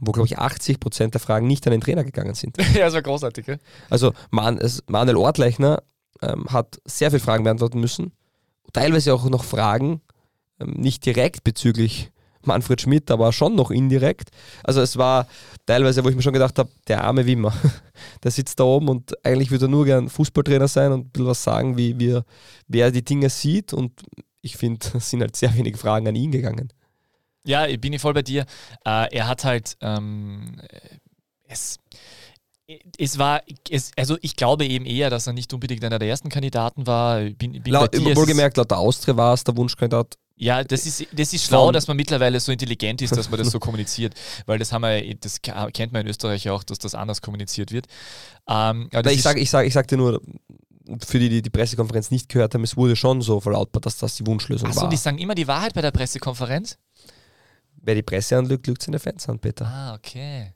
wo, glaube ich, 80 Prozent der Fragen nicht an den Trainer gegangen sind. <laughs> ja, das war großartig, gell? Also Man, es, Manuel Ortleichner ähm, hat sehr viele Fragen beantworten müssen. Teilweise auch noch Fragen, ähm, nicht direkt bezüglich Manfred Schmidt, aber schon noch indirekt. Also es war teilweise, wo ich mir schon gedacht habe, der arme Wimmer, <laughs> der sitzt da oben und eigentlich würde er nur gern Fußballtrainer sein und ein bisschen was sagen, wie, er, wer er die Dinge sieht. Und ich finde, <laughs> es sind halt sehr wenige Fragen an ihn gegangen. Ja, ich bin ich voll bei dir. Äh, er hat halt ähm, es, es war, es, also ich glaube eben eher, dass er nicht unbedingt einer der ersten Kandidaten war. Bin, bin Laut, bei dir, es wohlgemerkt, laut der Austria war es der Wunschkandidat. Ja, das ist, das ist schlau, dass man mittlerweile so intelligent ist, dass man das so <laughs> kommuniziert, weil das haben wir, das kennt man in Österreich auch, dass das anders kommuniziert wird. Ähm, ich sage ich sag, ich sagte nur, für die, die die Pressekonferenz nicht gehört haben, es wurde schon so verlautbart, dass das die Wunschlösung Achso, war. und die sagen immer die Wahrheit bei der Pressekonferenz? Wer die Presse anlügt, lügt seine Fans an, Peter. Ah, okay.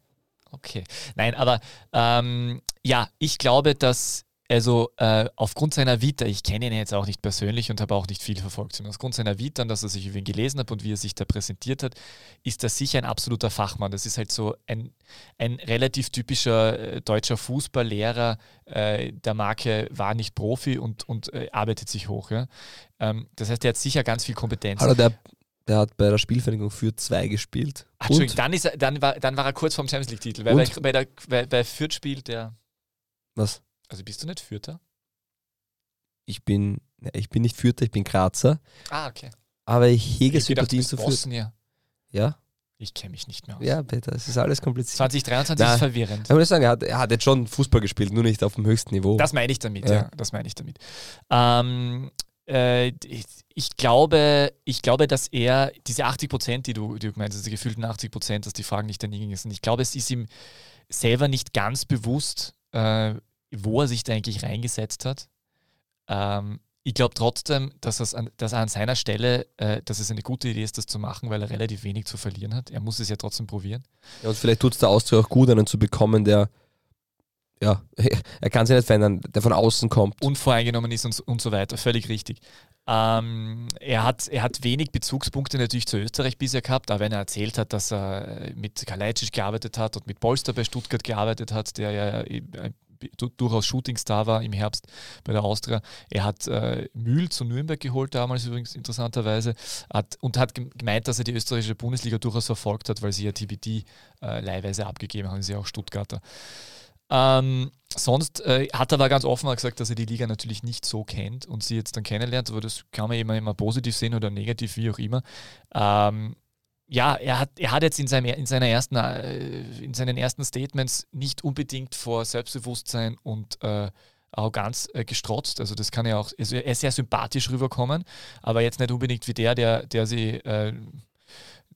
Okay. Nein, aber ähm, ja, ich glaube, dass, also äh, aufgrund seiner Vita, ich kenne ihn jetzt auch nicht persönlich und habe auch nicht viel verfolgt, sondern aufgrund seiner Vita und dass er sich über ihn gelesen hat und wie er sich da präsentiert hat, ist er sicher ein absoluter Fachmann. Das ist halt so ein, ein relativ typischer äh, deutscher Fußballlehrer äh, der Marke war nicht Profi und, und äh, arbeitet sich hoch. Ja? Ähm, das heißt, er hat sicher ganz viel Kompetenz. Hallo, der, der hat bei der Spielvereinigung für zwei gespielt. Ach, Entschuldigung, Und, dann, ist er, dann, war, dann war er kurz vorm Champions League-Titel, weil bei, bei, der, bei, bei Fürth spielt der. was? Also bist du nicht Fürther? Ich bin, ne, ich bin nicht Fürther, ich bin Grazer, Ah, okay. aber ich hege Ich Sympathien zu Fürth. Ja, Ich kenne mich nicht mehr aus. ja, Peter, es ist alles kompliziert. 2023 Na, ist verwirrend. Ich muss sagen, er hat, er hat jetzt schon Fußball gespielt, nur nicht auf dem höchsten Niveau. Das meine ich damit, ja. Ja. Das meine ich damit. Ähm, äh, ich, ich, glaube, ich glaube, dass er diese 80 Prozent, die du, die du meinst, diese gefühlten 80 Prozent, dass die Fragen nicht an ihn sind, ich glaube, es ist ihm selber nicht ganz bewusst, äh, wo er sich da eigentlich reingesetzt hat. Ähm, ich glaube trotzdem, dass, es an, dass er an seiner Stelle, äh, dass es eine gute Idee ist, das zu machen, weil er relativ wenig zu verlieren hat. Er muss es ja trotzdem probieren. Ja, und vielleicht tut es der Austria auch gut, einen zu bekommen, der, ja, <laughs> er kann sich nicht verändern, der von außen kommt. unvoreingenommen ist und, und so weiter. Völlig richtig. Ähm, er, hat, er hat wenig Bezugspunkte natürlich zu Österreich bisher gehabt, aber wenn er erzählt hat, dass er mit Kalajdzic gearbeitet hat und mit Polster bei Stuttgart gearbeitet hat, der ja du- durchaus Shootingstar war im Herbst bei der Austria. Er hat äh, Mühl zu Nürnberg geholt damals übrigens interessanterweise hat, und hat gem- gemeint, dass er die österreichische Bundesliga durchaus verfolgt hat, weil sie ja TBD äh, leihweise abgegeben haben, sie auch Stuttgarter. Ähm, sonst äh, hat er aber ganz offen gesagt, dass er die Liga natürlich nicht so kennt und sie jetzt dann kennenlernt, aber das kann man immer, immer positiv sehen oder negativ, wie auch immer. Ähm, ja, er hat, er hat jetzt in, seinem, in, seiner ersten, äh, in seinen ersten Statements nicht unbedingt vor Selbstbewusstsein und äh, Arroganz äh, gestrotzt. Also das kann ja auch, also er ist sehr sympathisch rüberkommen, aber jetzt nicht unbedingt wie der, der, der sie äh,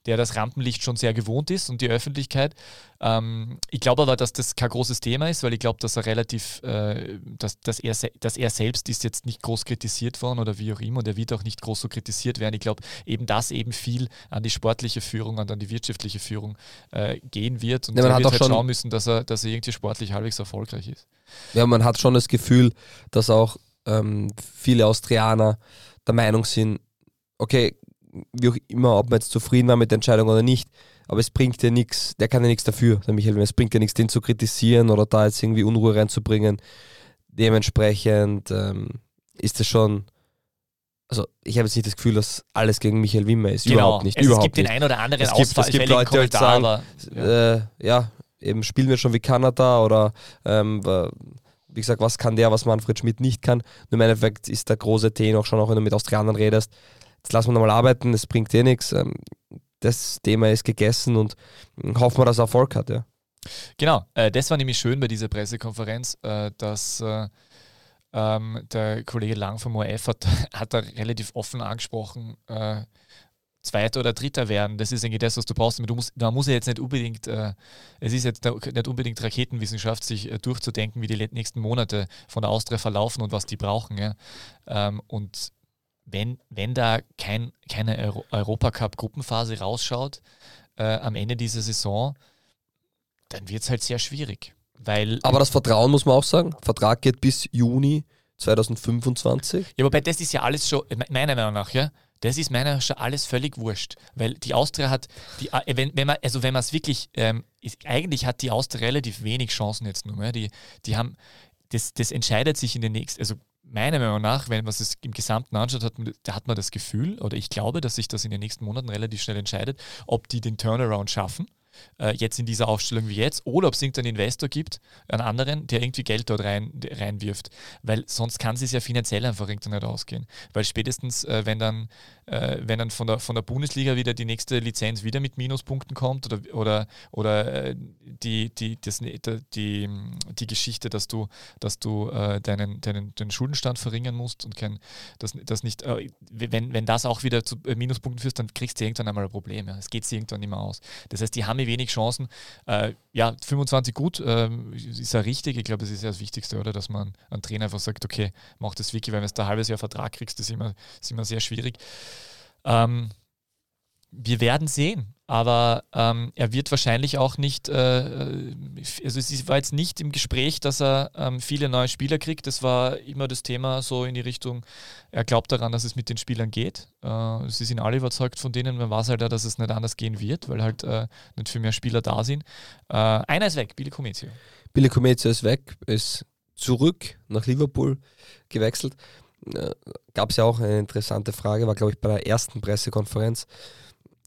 der das Rampenlicht schon sehr gewohnt ist und die Öffentlichkeit. Ähm, ich glaube aber, dass das kein großes Thema ist, weil ich glaube, dass er relativ, äh, dass, dass, er, dass er selbst ist jetzt nicht groß kritisiert worden oder wie auch immer und er wird auch nicht groß so kritisiert werden. Ich glaube eben, dass eben viel an die sportliche Führung und an die wirtschaftliche Führung äh, gehen wird und Ja, man hat wird auch halt schon- schauen müssen, dass er, dass er irgendwie sportlich halbwegs erfolgreich ist. Ja, man hat schon das Gefühl, dass auch ähm, viele Austrianer der Meinung sind, okay, wie auch immer, ob man jetzt zufrieden war mit der Entscheidung oder nicht, aber es bringt ja nichts, der kann ja nichts dafür, der Michael, Wimmer. es bringt ja nichts, den zu kritisieren oder da jetzt irgendwie Unruhe reinzubringen. Dementsprechend ähm, ist es schon, also ich habe jetzt nicht das Gefühl, dass alles gegen Michael Wimmer ist, überhaupt nicht, Genau. es überhaupt gibt nicht. den ein oder anderen Es gibt- es gibt Leute, die sagen, aber ja. äh, ja, eben spielen wir schon wie Kanada oder ähm, wie gesagt, was kann der, was Manfred Schmidt nicht kann. Nur im Endeffekt ist der große Tenor auch schon, auch wenn du mit Austrianern redest, jetzt lassen wir nochmal arbeiten, es bringt eh nichts. Ähm, das Thema ist gegessen und hoffen wir, dass er Erfolg hat. Ja. Genau, äh, das war nämlich schön bei dieser Pressekonferenz, äh, dass äh, ähm, der Kollege Lang vom ORF hat, <laughs> hat da relativ offen angesprochen, Zweiter oder Dritter werden, das ist eigentlich das, was du brauchst. Du musst, da muss ja jetzt nicht unbedingt, äh, es ist jetzt nicht unbedingt Raketenwissenschaft, sich äh, durchzudenken, wie die nächsten Monate von der Austria verlaufen und was die brauchen. Ja. Ähm, und wenn, wenn da kein, keine Euro Europacup-Gruppenphase rausschaut äh, am Ende dieser Saison, dann wird es halt sehr schwierig. Weil, Aber das Vertrauen muss man auch sagen. Vertrag geht bis Juni 2025. ja, wobei das ist ja alles schon, me- meiner Meinung nach, ja, das ist meiner Meinung nach schon alles völlig wurscht. Weil die Austria hat, die, äh, wenn, wenn man, also wenn man es wirklich, ähm, ist, eigentlich hat die Austria relativ wenig Chancen jetzt nur mehr. Die, die haben, das, das entscheidet sich in den nächsten, also meiner Meinung nach, wenn man es im Gesamten anschaut, hat man, da hat man das Gefühl, oder ich glaube, dass sich das in den nächsten Monaten relativ schnell entscheidet, ob die den Turnaround schaffen, äh, jetzt in dieser Aufstellung wie jetzt, oder ob es irgendeinen Investor gibt, einen anderen, der irgendwie Geld dort rein, reinwirft. Weil sonst kann es ja finanziell einfach irgendwie nicht ausgehen. Weil spätestens, äh, wenn dann, äh, wenn dann von der, von der Bundesliga wieder die nächste Lizenz wieder mit Minuspunkten kommt oder, oder, oder äh, die, die, das, die, die, die Geschichte, dass du, dass du äh, deinen, deinen, den Schuldenstand verringern musst und kein, das, das nicht, äh, wenn, wenn das auch wieder zu Minuspunkten führst, dann kriegst du irgendwann einmal ein Problem. Ja. Es geht sich irgendwann nicht mehr aus. Das heißt, die haben ja wenig Chancen. Äh, ja, 25 gut, ähm, ist ja richtig. Ich glaube, das ist ja das Wichtigste, oder? Dass man ein Trainer einfach sagt, okay, mach das wirklich, weil wenn du ein halbes Jahr Vertrag kriegst, das ist immer, ist immer sehr schwierig. Ähm, wir werden sehen, aber ähm, er wird wahrscheinlich auch nicht, äh, also es war jetzt nicht im Gespräch, dass er ähm, viele neue Spieler kriegt. Das war immer das Thema so in die Richtung, er glaubt daran, dass es mit den Spielern geht. Äh, sie sind alle überzeugt von denen. Man weiß halt auch, dass es nicht anders gehen wird, weil halt äh, nicht viel mehr Spieler da sind. Äh, einer ist weg, Billy Comezio. Billy Comezio ist weg, ist zurück nach Liverpool gewechselt. Äh, Gab es ja auch eine interessante Frage, war glaube ich bei der ersten Pressekonferenz.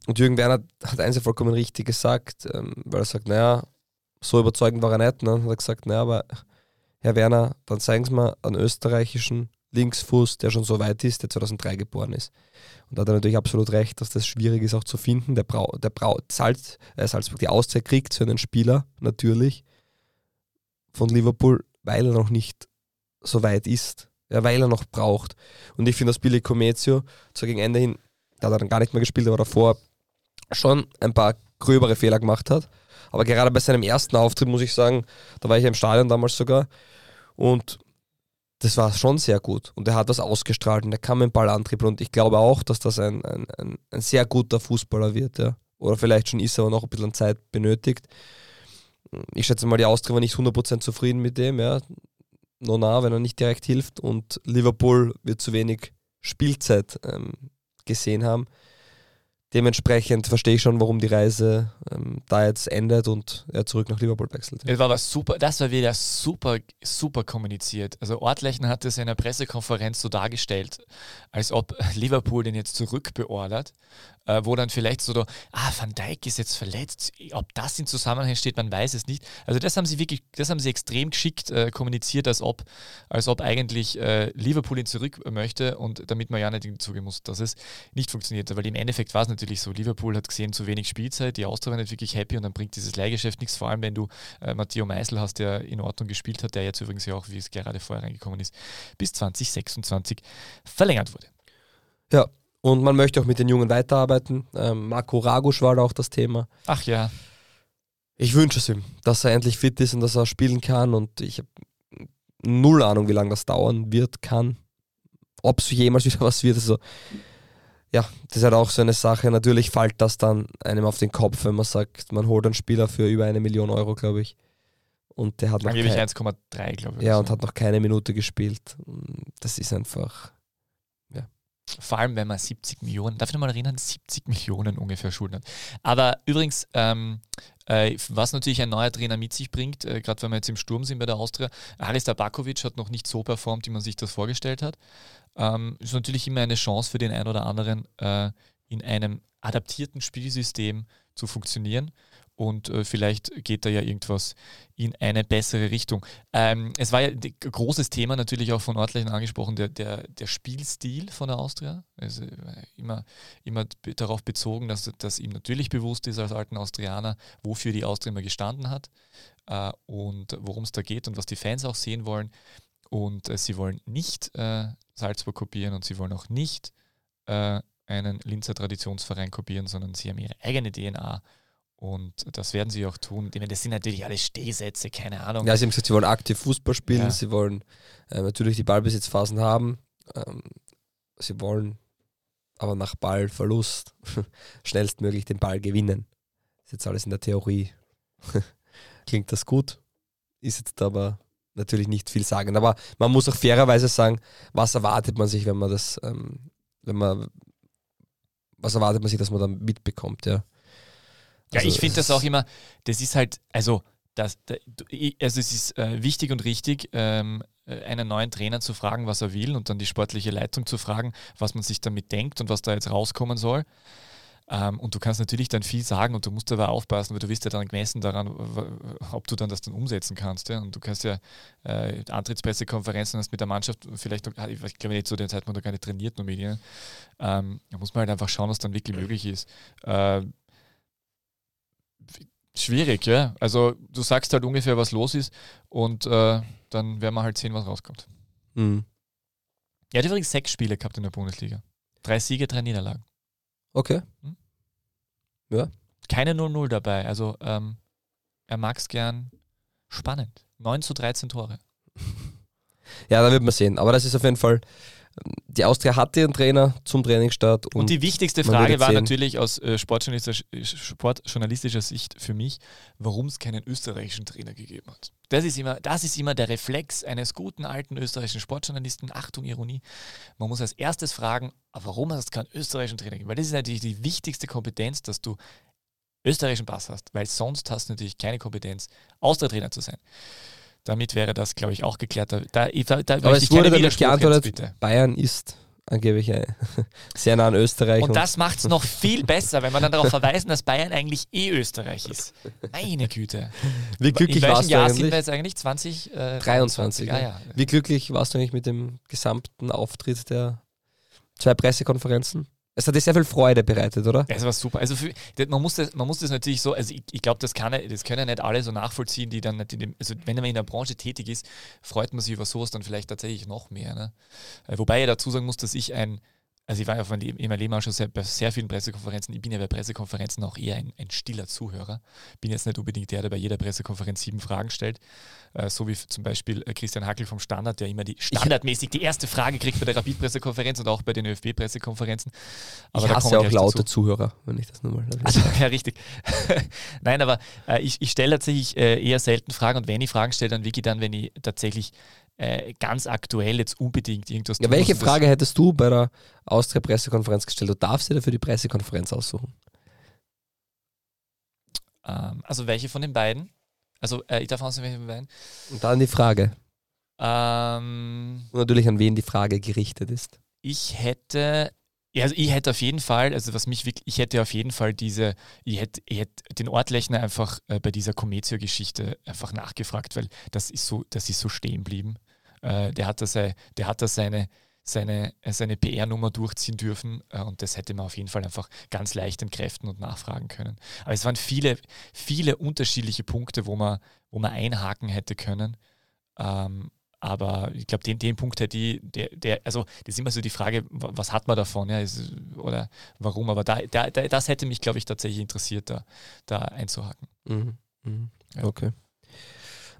Und Jürgen Werner hat eins ja vollkommen richtig gesagt, ähm, weil er sagt, naja, so überzeugend war er nicht. Ne? Hat er gesagt, naja, aber Herr Werner, dann zeigen Sie mal einen österreichischen Linksfuß, der schon so weit ist, der 2003 geboren ist. Und da hat er natürlich absolut recht, dass das schwierig ist auch zu finden. Der, Brau, der Brau, Salz, äh, Salzburg die Auszeit kriegt für einen Spieler, natürlich, von Liverpool, weil er noch nicht so weit ist. Ja, weil er noch braucht. Und ich finde, dass Billy Comezio so gegen Ende hin, da hat er dann gar nicht mehr gespielt, aber davor schon ein paar gröbere Fehler gemacht hat. Aber gerade bei seinem ersten Auftritt muss ich sagen, da war ich im Stadion damals sogar und das war schon sehr gut. Und er hat das ausgestrahlt und er kann mit dem Ball antribbeln. Und ich glaube auch, dass das ein, ein, ein, ein sehr guter Fußballer wird. Ja. Oder vielleicht schon ist, aber noch ein bisschen Zeit benötigt. Ich schätze mal, die Austria war nicht 100% zufrieden mit dem. Ja. Nona, wenn er nicht direkt hilft. Und Liverpool wird zu wenig Spielzeit ähm, gesehen haben. Dementsprechend verstehe ich schon, warum die Reise ähm, da jetzt endet und er zurück nach Liverpool wechselt. Das war was super, das war wieder super, super kommuniziert. Also Ortleichen hat es in einer Pressekonferenz so dargestellt, als ob Liverpool den jetzt zurückbeordert, äh, wo dann vielleicht so, da, ah, Van Dijk ist jetzt verletzt. Ob das in Zusammenhang steht, man weiß es nicht. Also das haben sie wirklich, das haben sie extrem geschickt äh, kommuniziert, als ob, als ob eigentlich äh, Liverpool ihn zurück möchte und damit man ja nicht zugeben muss, dass es nicht funktioniert. Weil im Endeffekt war es natürlich so, Liverpool hat gesehen, zu wenig Spielzeit, die Austria war nicht wirklich happy und dann bringt dieses Leihgeschäft nichts, vor allem wenn du äh, Matteo Meisel hast, der in Ordnung gespielt hat, der jetzt übrigens ja auch, wie es gerade vorher reingekommen ist, bis 2026 verlängert wurde. Und man möchte auch mit den Jungen weiterarbeiten. Ähm, Marco Ragusch war da auch das Thema. Ach ja. Ich wünsche es ihm, dass er endlich fit ist und dass er spielen kann. Und ich habe null Ahnung, wie lange das dauern wird, kann. Ob es jemals <laughs> wieder was wird. Also, ja, das ist halt auch so eine Sache. Natürlich fällt das dann einem auf den Kopf, wenn man sagt, man holt einen Spieler für über eine Million Euro, glaube ich. Und der hat noch Angeblich kein- 1,3, glaube ich. ja, und so. hat noch keine Minute gespielt. Das ist einfach. Vor allem, wenn man 70 Millionen, darf ich nochmal erinnern, 70 Millionen ungefähr Schulden hat. Aber übrigens, ähm, äh, was natürlich ein neuer Trainer mit sich bringt, äh, gerade wenn wir jetzt im Sturm sind bei der Austria, Haris Tabakovic hat noch nicht so performt, wie man sich das vorgestellt hat. Ähm, ist natürlich immer eine Chance für den einen oder anderen, äh, in einem adaptierten Spielsystem zu funktionieren. Und äh, vielleicht geht da ja irgendwas in eine bessere Richtung. Ähm, es war ja ein großes Thema natürlich auch von Ortlichen angesprochen, der, der, der Spielstil von der Austria. Also äh, immer, immer darauf bezogen, dass, dass ihm natürlich bewusst ist als alten Austrianer, wofür die Austria immer gestanden hat äh, und worum es da geht und was die Fans auch sehen wollen. Und äh, sie wollen nicht äh, Salzburg kopieren und sie wollen auch nicht äh, einen Linzer Traditionsverein kopieren, sondern sie haben ihre eigene DNA. Und das werden sie auch tun. Ich meine, Das sind natürlich alles Stehsätze, keine Ahnung. Ja, sie haben gesagt, sie wollen aktiv Fußball spielen, Ja. sie wollen äh, natürlich die Ballbesitzphasen haben. Ähm, sie wollen aber nach Ballverlust <laughs> schnellstmöglich den Ball gewinnen. Ist jetzt alles in der Theorie. <laughs> Klingt das gut? Ist jetzt aber natürlich nicht viel sagen. Aber man muss auch fairerweise sagen, was erwartet man sich, wenn man das, ähm, wenn man, was erwartet man sich, dass man dann mitbekommt, ja. Ja, Also ich finde das auch immer, das ist halt, also, das, da- also es ist äh, wichtig und richtig, ähm, äh, einen neuen Trainer zu fragen, was er will und dann die sportliche Leitung zu fragen, was man sich damit denkt und was da jetzt rauskommen soll. Ähm, und du kannst natürlich dann viel sagen und du musst aber aufpassen, weil du wirst ja dann gemessen daran, ob du dann das dann umsetzen kannst. Ja? Und du kannst ja äh, Antrittspressekonferenzen hast mit der Mannschaft, vielleicht, ich glaube nicht zu dem Zeitpunkt noch gar nicht trainiert nur mit ihnen. Ähm, da muss man halt einfach schauen, was dann wirklich möglich ist. Äh, schwierig, ja. Also du sagst halt ungefähr, was los ist und äh, dann werden wir halt sehen, was rauskommt. Mhm. Er hat übrigens sechs Spiele gehabt in der Bundesliga. Drei Siege, drei Niederlagen. Okay. Keine 0-0 dabei. Also ähm, er mag es gern spannend. 9 zu 13 Tore. <laughs> Ja, da wird man sehen. Aber das ist auf jeden Fall, die Austria hatte ihren Trainer zum Trainingsstart. Und, Und, die wichtigste Frage war natürlich aus äh, sportjournalistischer, sportjournalistischer Sicht für mich, warum es keinen österreichischen Trainer gegeben hat. Das ist, immer, das ist immer der Reflex eines guten alten österreichischen Sportjournalisten. Achtung, Ironie. Man muss als erstes fragen, warum hat es keinen österreichischen Trainer gegeben? Weil das ist natürlich die wichtigste Kompetenz, dass du österreichischen Pass hast, weil sonst hast du natürlich keine Kompetenz, Austria-Trainer zu sein. Damit wäre das, glaube ich, auch geklärt. Da, da, da, Aber es wurde damit jetzt, geantwortet, bitte. Bayern ist angeblich <laughs> sehr nah an Österreich. Und das macht es noch viel besser, wenn man dann darauf verweisen, dass Bayern eigentlich eh Österreich ist. Meine Güte. wie glücklich In welchem warst du Jahr sind wir eigentlich? jetzt eigentlich? 20? Äh, 23, Ah, ja. Wie glücklich warst du eigentlich mit dem gesamten Auftritt der zwei Pressekonferenzen? Es hat dir sehr viel Freude bereitet, oder? Das war super. Also für, man, muss das, man muss das natürlich so, also ich, ich glaube, das, das können ja nicht alle so nachvollziehen, die dann nicht in dem, also wenn man in der Branche tätig ist, freut man sich über sowas dann vielleicht tatsächlich noch mehr. Ne? Äh, Wobei ich dazu sagen muss, dass ich ein, also ich war ja von in meinem Leben auch schon sehr, bei sehr vielen Pressekonferenzen, ich bin ja bei Pressekonferenzen auch eher ein, ein stiller Zuhörer. Bin jetzt nicht unbedingt der, der bei jeder Pressekonferenz sieben Fragen stellt, äh, so wie zum Beispiel äh, Christian Hackel vom Standard, der immer die standardmäßig die erste Frage kriegt bei der Rapid-Pressekonferenz und auch bei den ÖFB-Pressekonferenzen. ich da hasse wir auch laute dazu. Zuhörer, wenn ich das nur mal. Also, <laughs> ja, richtig. <laughs> Nein, aber äh, ich, ich stelle tatsächlich äh, eher selten Fragen und wenn ich Fragen stelle, dann wirklich dann, wenn ich tatsächlich äh, ganz aktuell jetzt unbedingt irgendwas Ja, tun welche das- Frage hättest du bei der Austria-Pressekonferenz gestellt? Du darfst dir dafür die Pressekonferenz aussuchen. Ähm, also welche von den beiden? Also äh, ich darf auswählen, welche von den beiden. Und dann die Frage. Ähm, Und natürlich an wen die Frage gerichtet ist. ich hätte, ja, also ich hätte auf jeden Fall, also was mich wirklich, ich hätte auf jeden Fall diese, ich hätte, ich hätte den Ortlechner einfach äh, bei dieser Comezio-Geschichte einfach nachgefragt, weil das ist so, das ist so stehen geblieben. Äh, der hat da, sei, der hat da seine, seine, äh, seine PR-Nummer durchziehen dürfen äh, und das hätte man auf jeden Fall einfach ganz leicht entkräften und nachfragen können. Aber es waren viele, viele unterschiedliche Punkte, wo man, wo man einhaken hätte können. Ähm, aber ich glaube, den, den Punkt hätte ich, der, der, also das ist immer so die Frage, was hat man davon, ja, ist, oder warum, aber da, da, das hätte mich, glaube ich, tatsächlich interessiert, da, da einzuhaken. Mhm. Mhm. Ja. Okay.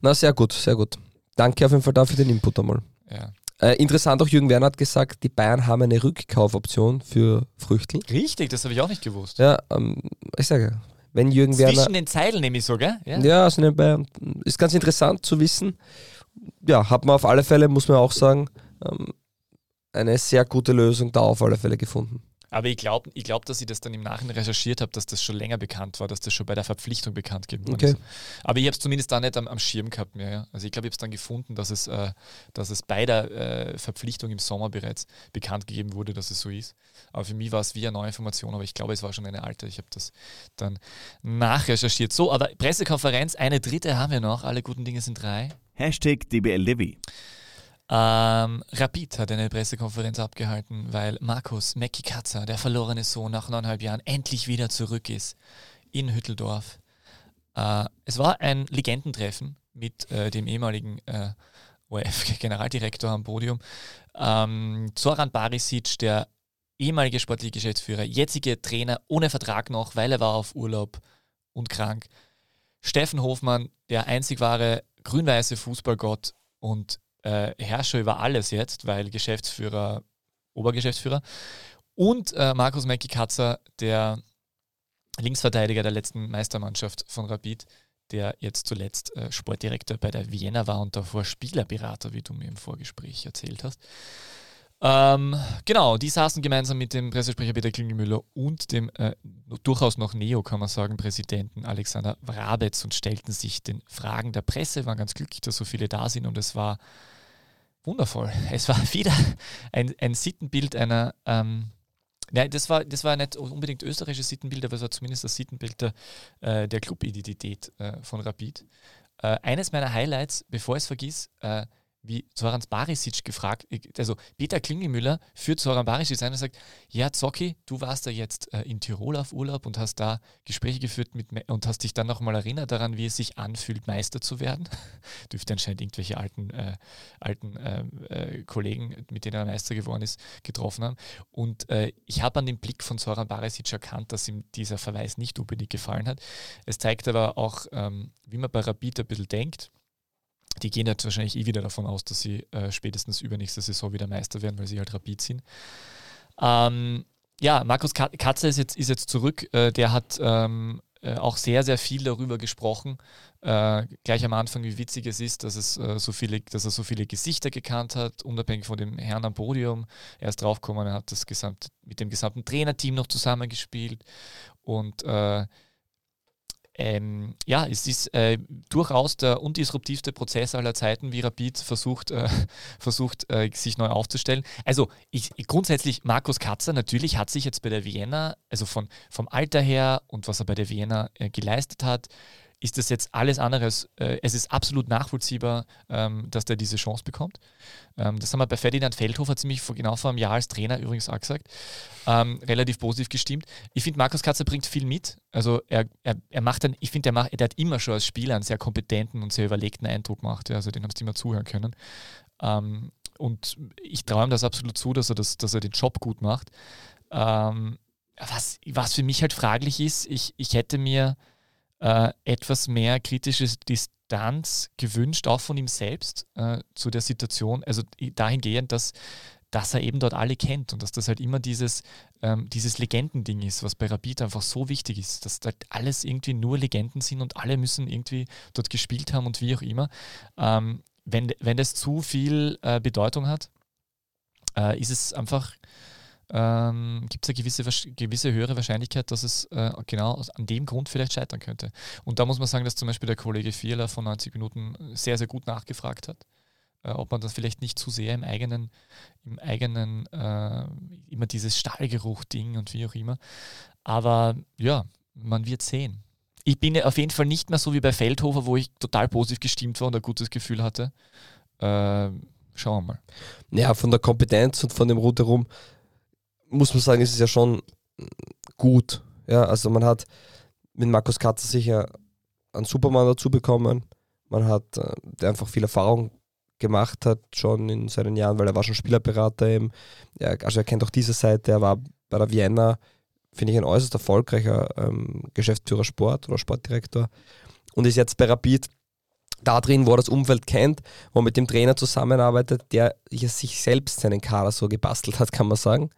Na, sehr gut, sehr gut. Danke auf jeden Fall dafür den Input einmal. Ja. Äh, interessant, auch Jürgen Werner hat gesagt, die Bayern haben eine Rückkaufoption für Früchtl. Richtig, das habe ich auch nicht gewusst. Ja, ähm, ich sage, wenn Jürgen Zwischen Werner. den Zeilen nehme ich so, gell? Ja, ja also nebenbei. Ist ganz interessant zu wissen. Ja, hat man auf alle Fälle, muss man auch sagen, ähm, eine sehr gute Lösung da auf alle Fälle gefunden. Aber ich glaube, ich glaub, dass ich das dann im Nachhinein recherchiert habe, dass das schon länger bekannt war, dass das schon bei der Verpflichtung bekannt gegeben okay. ist. Aber ich habe es zumindest da nicht am, am, Schirm gehabt mehr. Ja. Also ich glaube, ich habe es dann gefunden, dass es, äh, dass es bei der äh, Verpflichtung im Sommer bereits bekannt gegeben wurde, dass es so ist. Aber für mich war es wie eine neue Information, aber ich glaube, es war schon eine alte. Ich habe das dann nachrecherchiert. So, aber Pressekonferenz, eine dritte haben wir noch. Alle guten Dinge sind drei. Hashtag DBLDevi. Ähm, Rapid hat eine Pressekonferenz abgehalten, weil Markus Mecki Katzer, der verlorene Sohn, nach neuneinhalb Jahren endlich wieder zurück ist in Hütteldorf. Äh, es war ein Legendentreffen mit äh, dem ehemaligen äh, ORF-Generaldirektor am Podium. Ähm, Zoran Barisic, der ehemalige sportliche Geschäftsführer, jetzige Trainer ohne Vertrag noch, weil er war auf Urlaub und krank. Steffen Hofmann, der einzig wahre grün-weiße Fußballgott und äh, Herrscher über alles jetzt, weil Geschäftsführer, Obergeschäftsführer. Und äh, Markus Mecki Katzer, der Linksverteidiger der letzten Meistermannschaft von Rapid, der jetzt zuletzt äh, Sportdirektor bei der Vienna war und davor Spielerberater, wie du mir im Vorgespräch erzählt hast. Ähm, genau, die saßen gemeinsam mit dem Pressesprecher Peter Klingelmüller und dem äh, durchaus noch Neo, kann man sagen, Präsidenten Alexander Wrabetz und stellten sich den Fragen der Presse, waren ganz glücklich, dass so viele da sind und es war wundervoll. Es war <laughs> wieder ein, ein Sittenbild einer, ähm, ja, das war, das war nicht unbedingt österreichisches Sittenbild, aber es war zumindest das Sittenbild der, äh, der Clubidentität äh, von Rapid. Äh, eines meiner Highlights, bevor ich es vergiss, äh, wie Zoran Barisic gefragt, also Peter Klingelmüller führt Zoran Barisic ein und sagt, ja Zocki, du warst da jetzt äh, in Tirol auf Urlaub und hast da Gespräche geführt mit und hast dich dann nochmal erinnert daran, wie es sich anfühlt, Meister zu werden. <laughs> Dürfte anscheinend irgendwelche alten, äh, alten äh, äh Kollegen, mit denen er Meister geworden ist, getroffen haben. Und äh, ich habe an dem Blick von Zoran Barisic erkannt, dass ihm dieser Verweis nicht unbedingt gefallen hat. Es zeigt aber auch, ähm, wie man bei Rapid ein bisschen denkt die gehen jetzt wahrscheinlich eh wieder davon aus, dass sie äh, spätestens übernächste Saison wieder Meister werden, weil sie halt rapid sind. Ähm, ja, Markus Katze ist jetzt, ist jetzt zurück. Äh, der hat ähm, äh, auch sehr, sehr viel darüber gesprochen. Äh, gleich am Anfang, wie witzig es ist, dass, es, äh, so viele, dass er so viele Gesichter gekannt hat, unabhängig von dem Herrn am Podium. Er ist draufgekommen, er hat das gesamt, mit dem gesamten Trainerteam noch zusammengespielt und äh, ähm, ja, es ist äh, durchaus der undisruptivste Prozess aller Zeiten, wie Rapid versucht, äh, <laughs> versucht äh, sich neu aufzustellen. Also ich, grundsätzlich, Markus Katzer natürlich hat sich jetzt bei der Vienna, also von, vom Alter her und was er bei der Vienna äh, geleistet hat, ist das jetzt alles anderes. Äh, es ist absolut nachvollziehbar, ähm, dass der diese Chance bekommt. Ähm, das haben wir bei Ferdinand Feldhofer ziemlich vor, genau vor einem Jahr als Trainer übrigens auch gesagt. Ähm, relativ positiv gestimmt. Ich finde, Markus Katzer bringt viel mit. Also er, er, er macht dann, ich finde, er, er hat immer schon als Spieler einen sehr kompetenten und sehr überlegten Eindruck gemacht. Ja. Also den haben sie immer zuhören können. Ähm, und ich traue ihm das absolut zu, dass er, das, dass er den Job gut macht. Ähm, was, was für mich halt fraglich ist, ich, ich hätte mir äh, etwas mehr kritische Distanz gewünscht, auch von ihm selbst äh, zu der Situation. Also dahingehend, dass, dass er eben dort alle kennt und dass das halt immer dieses, ähm, dieses Legendending ist, was bei Rapid einfach so wichtig ist, dass dort alles irgendwie nur Legenden sind und alle müssen irgendwie dort gespielt haben und wie auch immer. Ähm, wenn, wenn das zu viel äh, Bedeutung hat, äh, ist es einfach ähm, gibt es eine gewisse, gewisse höhere Wahrscheinlichkeit, dass es äh, genau an dem Grund vielleicht scheitern könnte. Und da muss man sagen, dass zum Beispiel der Kollege Vierler von 90 Minuten sehr, sehr gut nachgefragt hat, äh, ob man das vielleicht nicht zu sehr im eigenen, im eigenen, äh, immer dieses Stahlgeruch-Ding und wie auch immer. Aber ja, man wird sehen. Ich bin auf jeden Fall nicht mehr so wie bei Feldhofer, wo ich total positiv gestimmt war und ein gutes Gefühl hatte. Äh, schauen wir mal. Ja, von der Kompetenz und von dem Rundherum muss man sagen, ist es ja schon gut. Ja, also man hat mit Markus Katzer sicher einen Supermann dazu bekommen. Man hat äh, der einfach viel Erfahrung gemacht hat, schon in seinen Jahren, weil er war schon Spielerberater eben. Er, also er kennt auch diese Seite, er war bei der Vienna, finde ich, ein äußerst erfolgreicher ähm, Geschäftsführer Sport oder Sportdirektor und ist jetzt bei Rapid da drin, wo er das Umfeld kennt, wo er mit dem Trainer zusammenarbeitet, der sich selbst seinen Kader so gebastelt hat, kann man sagen.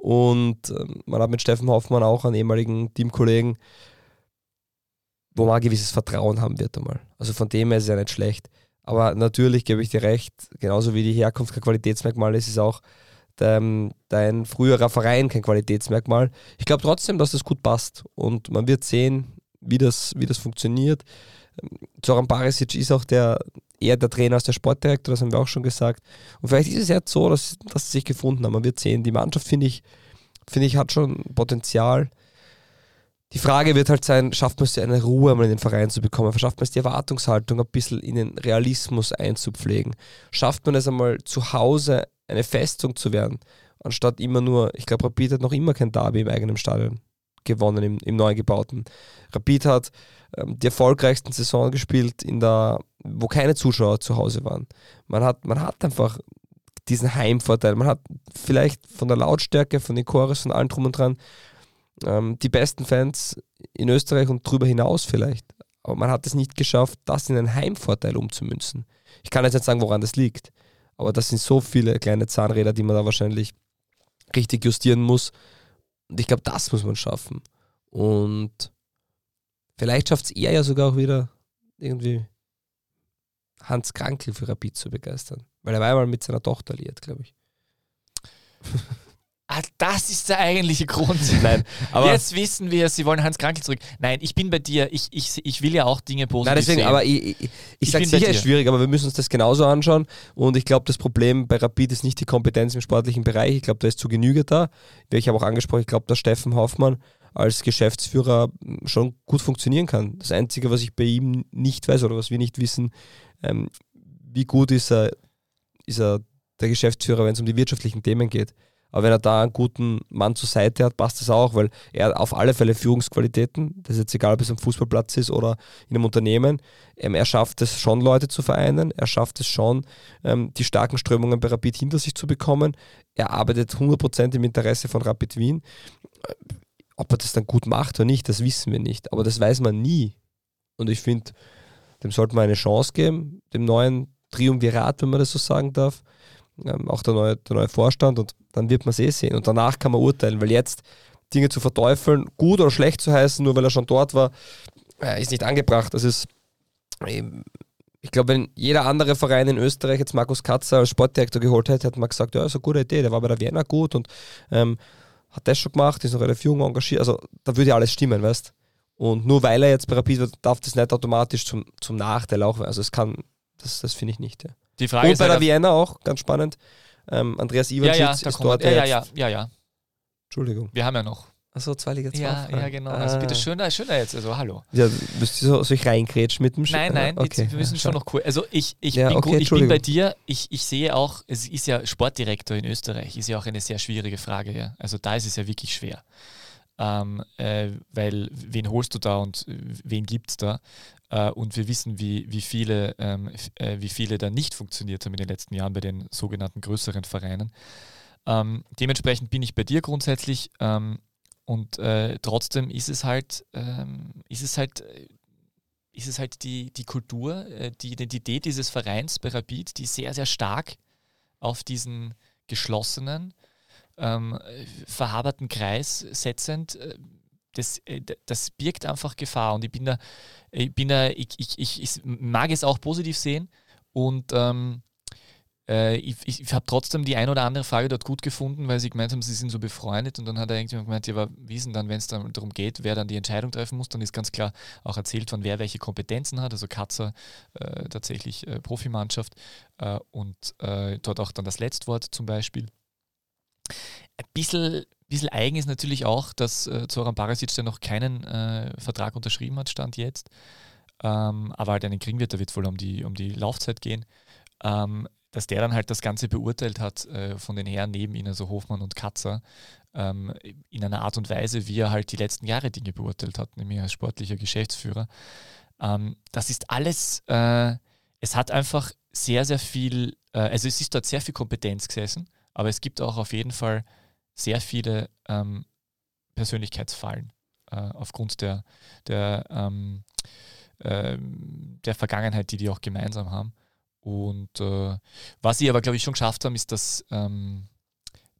Und ähm, man hat mit Steffen Hoffmann auch einen ehemaligen Teamkollegen, wo man ein gewisses Vertrauen haben wird einmal. Also von dem her ist es ja nicht schlecht. Aber natürlich gebe ich dir recht, genauso wie die Herkunft kein Qualitätsmerkmal ist, ist auch dein, dein früherer Verein kein Qualitätsmerkmal. Ich glaube trotzdem, dass das gut passt und man wird sehen, wie das, wie das funktioniert. Zoran Barisic ist auch der, eher der Trainer als der Sportdirektor, das haben wir auch schon gesagt. Und vielleicht ist es jetzt so, dass, dass sie sich gefunden haben. Man wird sehen. Die Mannschaft, finde ich, finde ich, hat schon Potenzial. Die Frage wird halt sein, schafft man es eine Ruhe mal in den Verein zu bekommen? Schafft man es die Erwartungshaltung ein bisschen in den Realismus einzupflegen? Schafft man es einmal zu Hause eine Festung zu werden, anstatt immer nur, ich glaube, Rapid hat noch immer kein Derby im eigenen Stadion gewonnen, im, im neu gebauten. Rapid hat ähm, die erfolgreichsten Saison gespielt, in der, wo keine Zuschauer zu Hause waren. Man hat, man hat einfach diesen Heimvorteil. Man hat vielleicht von der Lautstärke, von den Chores, von allem drum und dran ähm, die besten Fans in Österreich und darüber hinaus vielleicht. Aber man hat es nicht geschafft, das in einen Heimvorteil umzumünzen. Ich kann jetzt nicht sagen, woran das liegt. Aber das sind so viele kleine Zahnräder, die man da wahrscheinlich richtig justieren muss. Und ich glaube, das muss man schaffen. Und vielleicht schafft es er ja sogar auch wieder irgendwie Hans Krankel für Rapid zu begeistern. Weil er war einmal mit seiner Tochter liiert, glaube ich. <laughs> Das ist der eigentliche Grund. Nein, aber Jetzt wissen wir, sie wollen Hans Krankel zurück. Nein, ich bin bei dir. Ich, ich, ich will ja auch Dinge positiv Nein, deswegen, sehen. aber ich, ich, ich, sage sicher, dir. ist schwierig, aber wir müssen uns das genauso anschauen. Und ich glaube, das Problem bei Rapid ist nicht die Kompetenz im sportlichen Bereich. Ich glaube, da ist zu Genüge da. Ich habe auch angesprochen, ich glaube, dass Steffen Hoffmann als Geschäftsführer schon gut funktionieren kann. Das Einzige, was ich bei ihm nicht weiß oder was wir nicht wissen, ähm, wie gut ist er, ist er der Geschäftsführer, wenn es um die wirtschaftlichen Themen geht. Aber wenn er da einen guten Mann zur Seite hat, passt das auch, weil er auf alle Fälle Führungsqualitäten. Das ist jetzt egal, ob es am Fußballplatz ist oder in einem Unternehmen. Ähm, er schafft es schon, Leute zu vereinen. Er schafft es schon, ähm, die starken Strömungen bei Rapid hinter sich zu bekommen. Er arbeitet 100% im Interesse von Rapid Wien. Ob er das dann gut macht oder nicht, das wissen wir nicht. Aber das weiß man nie. Und ich finde, dem sollte man eine Chance geben, dem neuen Triumvirat, wenn man das so sagen darf. Ähm, auch der neue, der neue Vorstand und dann wird man es eh sehen. Und danach kann man urteilen, weil jetzt Dinge zu verteufeln, gut oder schlecht zu heißen, nur weil er schon dort war, äh, ist nicht angebracht. Das ist, ähm, ich glaube, wenn jeder andere Verein in Österreich jetzt Markus Katzer als Sportdirektor geholt hätte, hätte man gesagt, ja, ist eine gute Idee, der war bei der Vienna gut und ähm, hat das schon gemacht, ist noch relativ jung engagiert, also da würde ja alles stimmen, weißt Und nur weil er jetzt bei Rapid war, darf das nicht automatisch zum, zum Nachteil auch werden. Also es kann, das, das finde ich nicht. Ja. die Frage Und ist bei der halt, Vienna auch, ganz spannend. Ähm, Andreas ja, Ivanschitz ja, ist dort ja, ja, ja, ja, ja. Entschuldigung. Wir haben ja noch. Achso, zwei Liga 2. Ja, ja, genau. Also bitte schöner, schöner jetzt. Also hallo. Ja, müsst ihr so, soll ich reingrätschen mit dem Sch- Nein, nein, Ah, jetzt, wir müssen ja, schon noch cool. Also ich, ich, Ja, bin, okay, gu- ich bin bei dir. Ich, ich sehe auch, es ist ja Sportdirektor in Österreich, ist ja auch eine sehr schwierige Frage. Ja. Also da ist es ja wirklich schwer. Ähm, äh, weil wen holst du da und äh, wen gibt es da? Äh, und wir wissen, wie, wie, viele, ähm, äh, wie viele da nicht funktioniert haben in den letzten Jahren bei den sogenannten größeren Vereinen. Ähm, dementsprechend bin ich bei dir grundsätzlich. Ähm, und äh, trotzdem ist es halt, ähm, ist es halt, äh, ist es halt die, die Kultur, äh, die Identität dieses Vereins bei Rapid, die sehr, sehr stark auf diesen geschlossenen, ähm, äh, verhaberten Kreis setzend, äh, das, das birgt einfach Gefahr. Und ich bin da, ich bin da, ich, ich, ich, ich mag es auch positiv sehen und ähm, äh, ich, ich, ich habe trotzdem die ein oder andere Frage dort gut gefunden, weil sie gemeint haben, sie sind so befreundet und dann hat er irgendjemand gemeint, ja, aber wie ist denn dann, wenn es dann darum geht, wer dann die Entscheidung treffen muss, dann ist ganz klar auch erzählt von wer welche Kompetenzen hat, also Katzer äh, tatsächlich äh, Profimannschaft äh, und äh, dort auch dann das Letztwort zum Beispiel. Ein bisschen, bisschen eigen ist natürlich auch, dass äh, Zoran Barasic der noch keinen äh, Vertrag unterschrieben hat, Stand jetzt. Ähm, aber halt einen kriegen wird, da wird wohl um die, um die Laufzeit gehen. Ähm, dass der dann halt das Ganze beurteilt hat äh, von den Herren neben ihm, also Hofmann und Katzer, ähm, in einer Art und Weise, wie er halt die letzten Jahre Dinge beurteilt hat, nämlich als sportlicher Geschäftsführer. Ähm, das ist alles, äh, es hat einfach sehr, sehr viel, äh, also es ist dort sehr viel Kompetenz gesessen, aber es gibt auch auf jeden Fall sehr viele ähm, Persönlichkeitsfallen äh, aufgrund der, der, ähm, äh, der Vergangenheit, die die auch gemeinsam haben. Und äh, was sie aber, glaube ich, schon geschafft haben, ist, dass, ähm,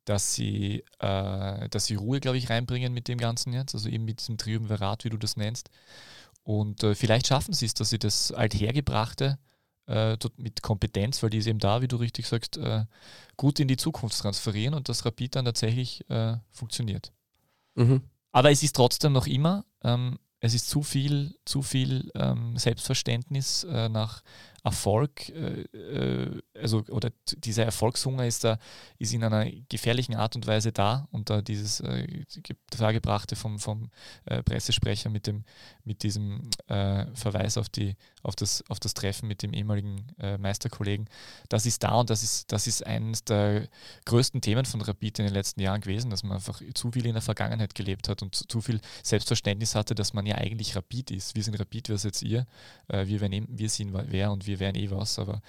dass, sie, äh, dass sie Ruhe, glaube ich, reinbringen mit dem Ganzen jetzt, also eben mit diesem Triumvirat, wie du das nennst. Und äh, vielleicht schaffen sie es, dass sie das Althergebrachte äh, mit Kompetenz, weil die ist eben da, wie du richtig sagst, äh, gut in die Zukunft transferieren und das Rapid dann tatsächlich äh, funktioniert. Mhm. Aber es ist trotzdem noch immer, ähm, es ist zu viel, zu viel ähm, Selbstverständnis äh, nach Erfolg, äh, äh, also oder dieser Erfolgshunger ist da, ist in einer gefährlichen Art und Weise da und da dieses Dargebrachte vom, vom Pressesprecher mit dem, mit diesem Verweis auf die, auf das, auf das Treffen mit dem ehemaligen äh, Meisterkollegen, das ist da und das ist, das ist eines der größten Themen von Rapid in den letzten Jahren gewesen, dass man einfach zu viel in der Vergangenheit gelebt hat und zu viel Selbstverständnis hatte, dass man ja eigentlich Rapid ist. Wir sind Rapid, wer seid ihr? wir, wir, wir sind wer und wir wir wären eh was, aber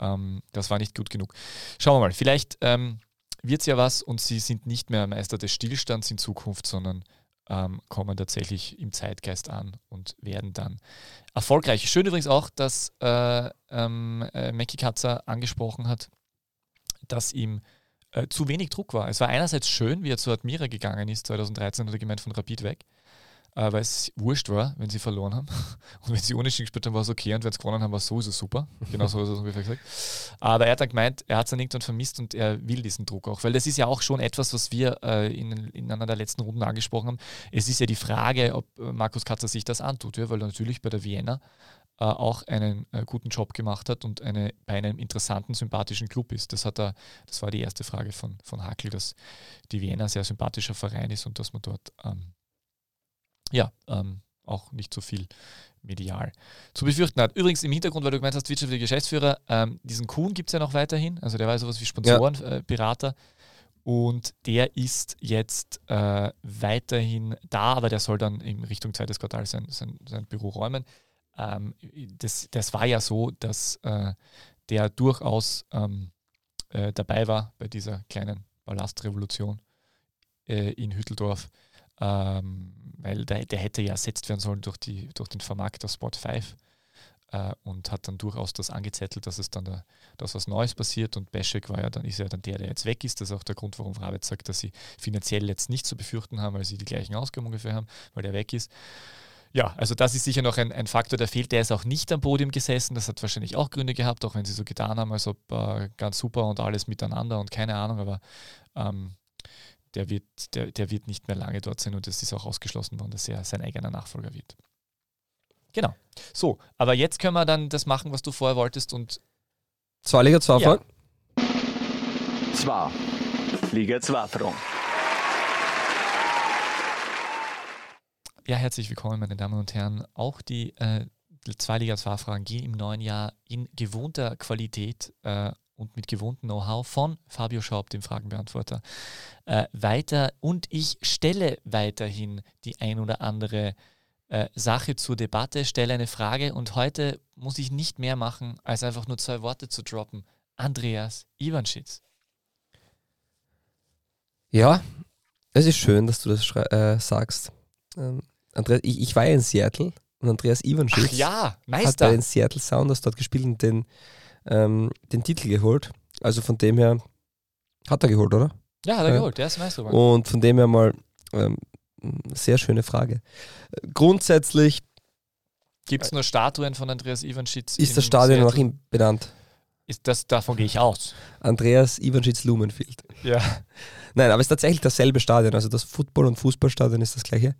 ähm, das war nicht gut genug. Schauen wir mal, vielleicht ähm, wird es ja was und sie sind nicht mehr Meister des Stillstands in Zukunft, sondern ähm, kommen tatsächlich im Zeitgeist an und werden dann erfolgreich. Schön übrigens auch, dass äh, ähm, äh, Mackie Katzer angesprochen hat, dass ihm äh, zu wenig Druck war. Es war einerseits schön, wie er zu Admira gegangen ist, 2013 hat er gemeint von Rapid weg äh, weil es wurscht war, wenn sie verloren haben. <laughs> Und wenn sie unentschieden gespielt haben, war es okay. Und wenn sie gewonnen haben, war es sowieso super. Genau so ist es ungefähr gesagt. <laughs> Aber er hat dann gemeint, er hat es dann irgendwann vermisst und er will diesen Druck auch. Weil das ist ja auch schon etwas, was wir äh, in, in einer der letzten Runden angesprochen haben. Es ist ja die Frage, ob äh, Markus Katzer sich das antut, ja? weil er natürlich bei der Vienna äh, auch einen äh, guten Job gemacht hat und eine, bei einem interessanten, sympathischen Club ist. Das, hat er, das war die erste Frage von, von Hackel, dass die Vienna ein sehr sympathischer Verein ist und dass man dort ähm, ja, ähm, auch nicht so viel medial zu befürchten hat. Übrigens im Hintergrund, weil du gemeint hast, wirtschaftlicher Geschäftsführer, ähm, diesen Kuhn gibt es ja noch weiterhin, also der war sowas wie Sponsorenberater. Ja. Äh, und der ist jetzt äh, weiterhin da, aber der soll dann in Richtung zweites Quartal sein, sein, sein Büro räumen. Ähm, das, das war ja so, dass äh, der durchaus ähm, äh, dabei war bei dieser kleinen Ballastrevolution äh, in Hütteldorf ähm, weil der, der, hätte ja ersetzt werden sollen durch, die, durch den Vermarkter Spot 5 äh, und hat dann durchaus das angezettelt, dass es dann da, dass was Neues passiert und Beschek war ja dann, ist ja dann der, der jetzt weg ist. Das ist auch der Grund, warum Frabet sagt, dass sie finanziell jetzt nicht zu befürchten haben, weil sie die gleichen Ausgaben ungefähr haben, weil der weg ist. Ja, also das ist sicher noch ein, ein Faktor, der fehlt. Der ist auch nicht am Podium gesessen. Das hat wahrscheinlich auch Gründe gehabt, auch wenn sie so getan haben, als ob äh, ganz super und alles miteinander und keine Ahnung, aber ähm, der wird, der, der wird nicht mehr lange dort sein und es ist auch ausgeschlossen worden, dass er sein eigener Nachfolger wird. Genau. So, aber jetzt können wir dann das machen, was du vorher wolltest und. Zwei Liga 2 ja. Zwei. Liga 2 Front. Ja, herzlich willkommen, meine Damen und Herren. Auch die äh, zwei Liga 2 Fragen gehen im neuen Jahr in gewohnter Qualität äh, und mit gewohntem Know-how von Fabio Schaub, dem Fragenbeantworter, äh, weiter. Und ich stelle weiterhin die ein oder andere äh, Sache zur Debatte, stelle eine Frage und heute muss ich nicht mehr machen, als einfach nur zwei Worte zu droppen. Andreas Ivanschitz. Ja, es ist schön, dass du das äh, sagst. Ähm, Andreas, ich, ich, war ja in Seattle und Andreas Ivanschitz ja, Meister. hat bei den Seattle Sounders dort gespielt und den ähm, den Titel geholt. Also von dem her hat er geholt, oder? Ja, hat er ja. geholt, der ist Meister Und von dem her mal ähm, sehr schöne Frage. Grundsätzlich Gibt es nur Statuen von Andreas Ivanschitz? Ist das Stadion nach ihm benannt? Ist das, davon gehe ich aus. Andreas Ivanschitz Lumenfield. Ja. Nein, aber es ist tatsächlich dasselbe Stadion. Also das Football- und Fußballstadion ist das gleiche.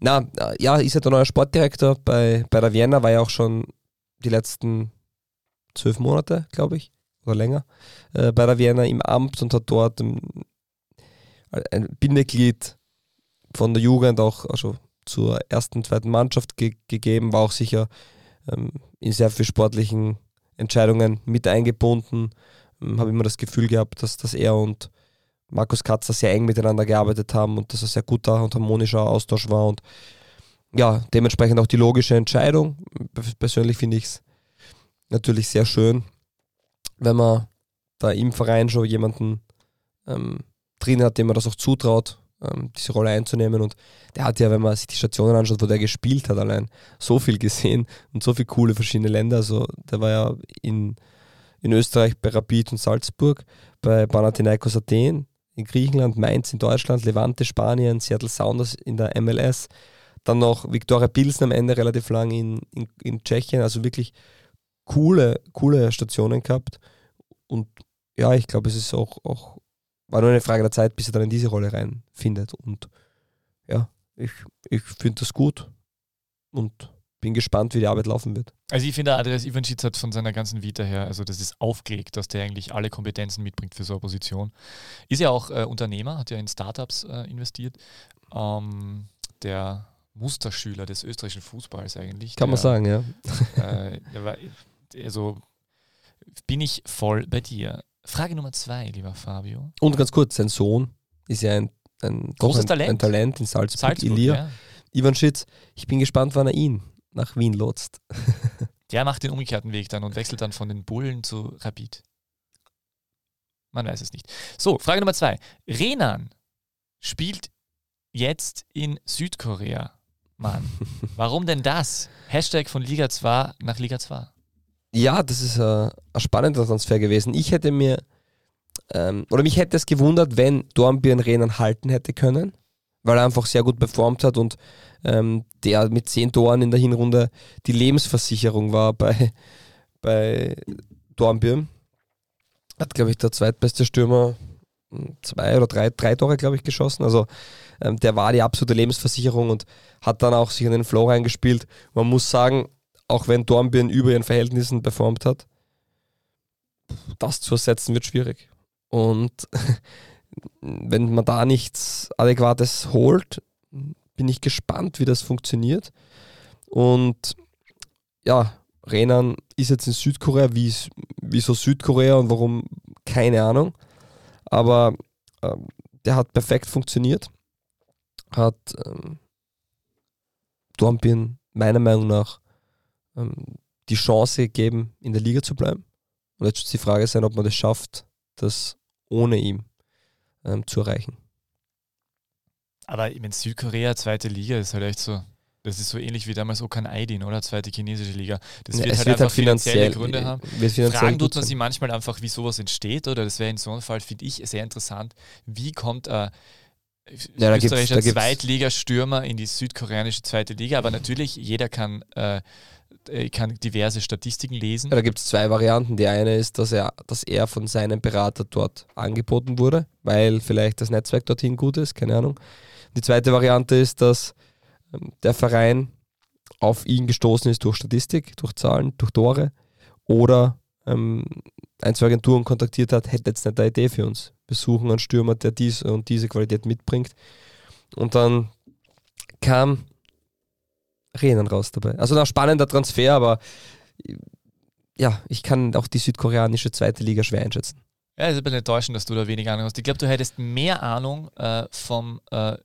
Na, ja, ist ja der neue Sportdirektor bei, bei der Vienna, war ja auch schon die letzten zwölf Monate, glaube ich, oder länger, äh, bei der Vienna im Amt und hat dort ein, ein Bindeglied von der Jugend auch also zur ersten, zweiten Mannschaft ge gegeben, war auch sicher ähm, in sehr vielen sportlichen Entscheidungen mit eingebunden. Ähm, Habe immer das Gefühl gehabt, dass, dass er und Markus Katzer sehr eng miteinander gearbeitet haben und dass es sehr guter und harmonischer Austausch war und ja, dementsprechend auch die logische Entscheidung. Persönlich finde ich es natürlich sehr schön, wenn man da im Verein schon jemanden ähm, drin hat, dem man das auch zutraut, ähm, diese Rolle einzunehmen. Und der hat ja, wenn man sich die Stationen anschaut, wo der gespielt hat, allein so viel gesehen und so viele coole verschiedene Länder. Also der war ja in, in Österreich bei Rapid und Salzburg, bei Panathinaikos Athen, in Griechenland, Mainz in Deutschland, Levante Spanien, Seattle Sounders in der MLS, dann noch Viktoria Pilsen am Ende relativ lang in, in, in Tschechien, also wirklich coole, coole Stationen gehabt. Und ja, ich glaube, es ist auch, auch, war nur eine Frage der Zeit, bis er dann in diese Rolle reinfindet. Und ja, ich, ich finde das gut und bin gespannt, wie die Arbeit laufen wird. Also ich finde, Andreas Ivanschitz hat von seiner ganzen Vita her, also das ist aufgelegt, dass der eigentlich alle Kompetenzen mitbringt für so eine Position. Ist ja auch äh, Unternehmer, hat ja in Startups äh, investiert. Ähm, der Musterschüler des österreichischen Fußballs eigentlich. Kann der, man sagen, ja. Äh, also bin ich voll bei dir. Frage Nummer zwei, lieber Fabio. Und ganz kurz, sein Sohn ist ja ein, ein, Großes ein, Talent. ein Talent in Salzburg, Salzburg, Ilir. ja. Ivan Schitz, ich bin gespannt, wann er ihn nach Wien lotst. <laughs> Der macht den umgekehrten Weg dann und wechselt dann von den Bullen zu Rapid. Man weiß es nicht. So, Frage Nummer zwei. Renan spielt jetzt in Südkorea. Mann, <laughs> warum denn das? Hashtag von Liga 2 nach Liga 2. Ja, das ist äh, ein spannender Transfer gewesen. Ich hätte mir, ähm, oder mich hätte es gewundert, wenn Dornbirn Renan halten hätte können, weil er einfach sehr gut performt hat und ähm, der mit zehn Toren in der Hinrunde die Lebensversicherung war bei, bei Dornbirn. Hat, glaube ich, der zweitbeste Stürmer mh, zwei oder drei, drei Tore, glaube ich, geschossen. Also ähm, der war die absolute Lebensversicherung und hat dann auch sich in den Flow reingespielt. Man muss sagen, auch wenn Dornbirn über ihren Verhältnissen performt hat, das zu ersetzen wird schwierig. Und <laughs> wenn man da nichts Adäquates holt, bin ich gespannt, wie das funktioniert. Und ja, Renan ist jetzt in Südkorea, wie wieso Südkorea und warum, keine Ahnung. Aber ähm, der hat perfekt funktioniert. Hat ähm, Dornbirn meiner Meinung nach ähm, die Chance gegeben, in der Liga zu bleiben. Und jetzt wird die Frage sein, ob man das schafft, das ohne ihn ähm, zu erreichen. Aber ich meine, Südkorea, zweite Liga, ist halt echt so. Das ist so ähnlich wie damals Okan Aydin, oder? Zweite chinesische Liga. Das Ja, wird halt wird einfach halt finanziell, finanzielle Gründe haben. wird finanziell Fragen tut man sich manchmal einfach, wie sowas entsteht, oder das wäre in so einem Fall, finde ich, sehr interessant. Wie kommt ein Ja, da gibt's- österreichischer Zweitligastürmer in die südkoreanische zweite Liga? Aber natürlich, jeder kann, äh, äh, kann diverse Statistiken lesen. Ja, da gibt es zwei Varianten. Die eine ist, dass er, dass er von seinem Berater dort angeboten wurde, weil vielleicht das Netzwerk dorthin gut ist, keine Ahnung. Die zweite Variante ist, dass ähm, der Verein auf ihn gestoßen ist durch Statistik, durch Zahlen, durch Tore oder ähm, ein, zwei Agenturen kontaktiert hat, hätte jetzt nicht eine Idee für uns. Wir suchen einen Stürmer, der diese und diese Qualität mitbringt. Und dann kam Renan raus dabei. Also ein spannender Transfer, aber ja, ich kann auch die südkoreanische zweite Liga schwer einschätzen. Ja, ist ein bisschen enttäuschend, dass du da wenig Ahnung hast. Ich glaube, du hättest mehr Ahnung äh, vom äh,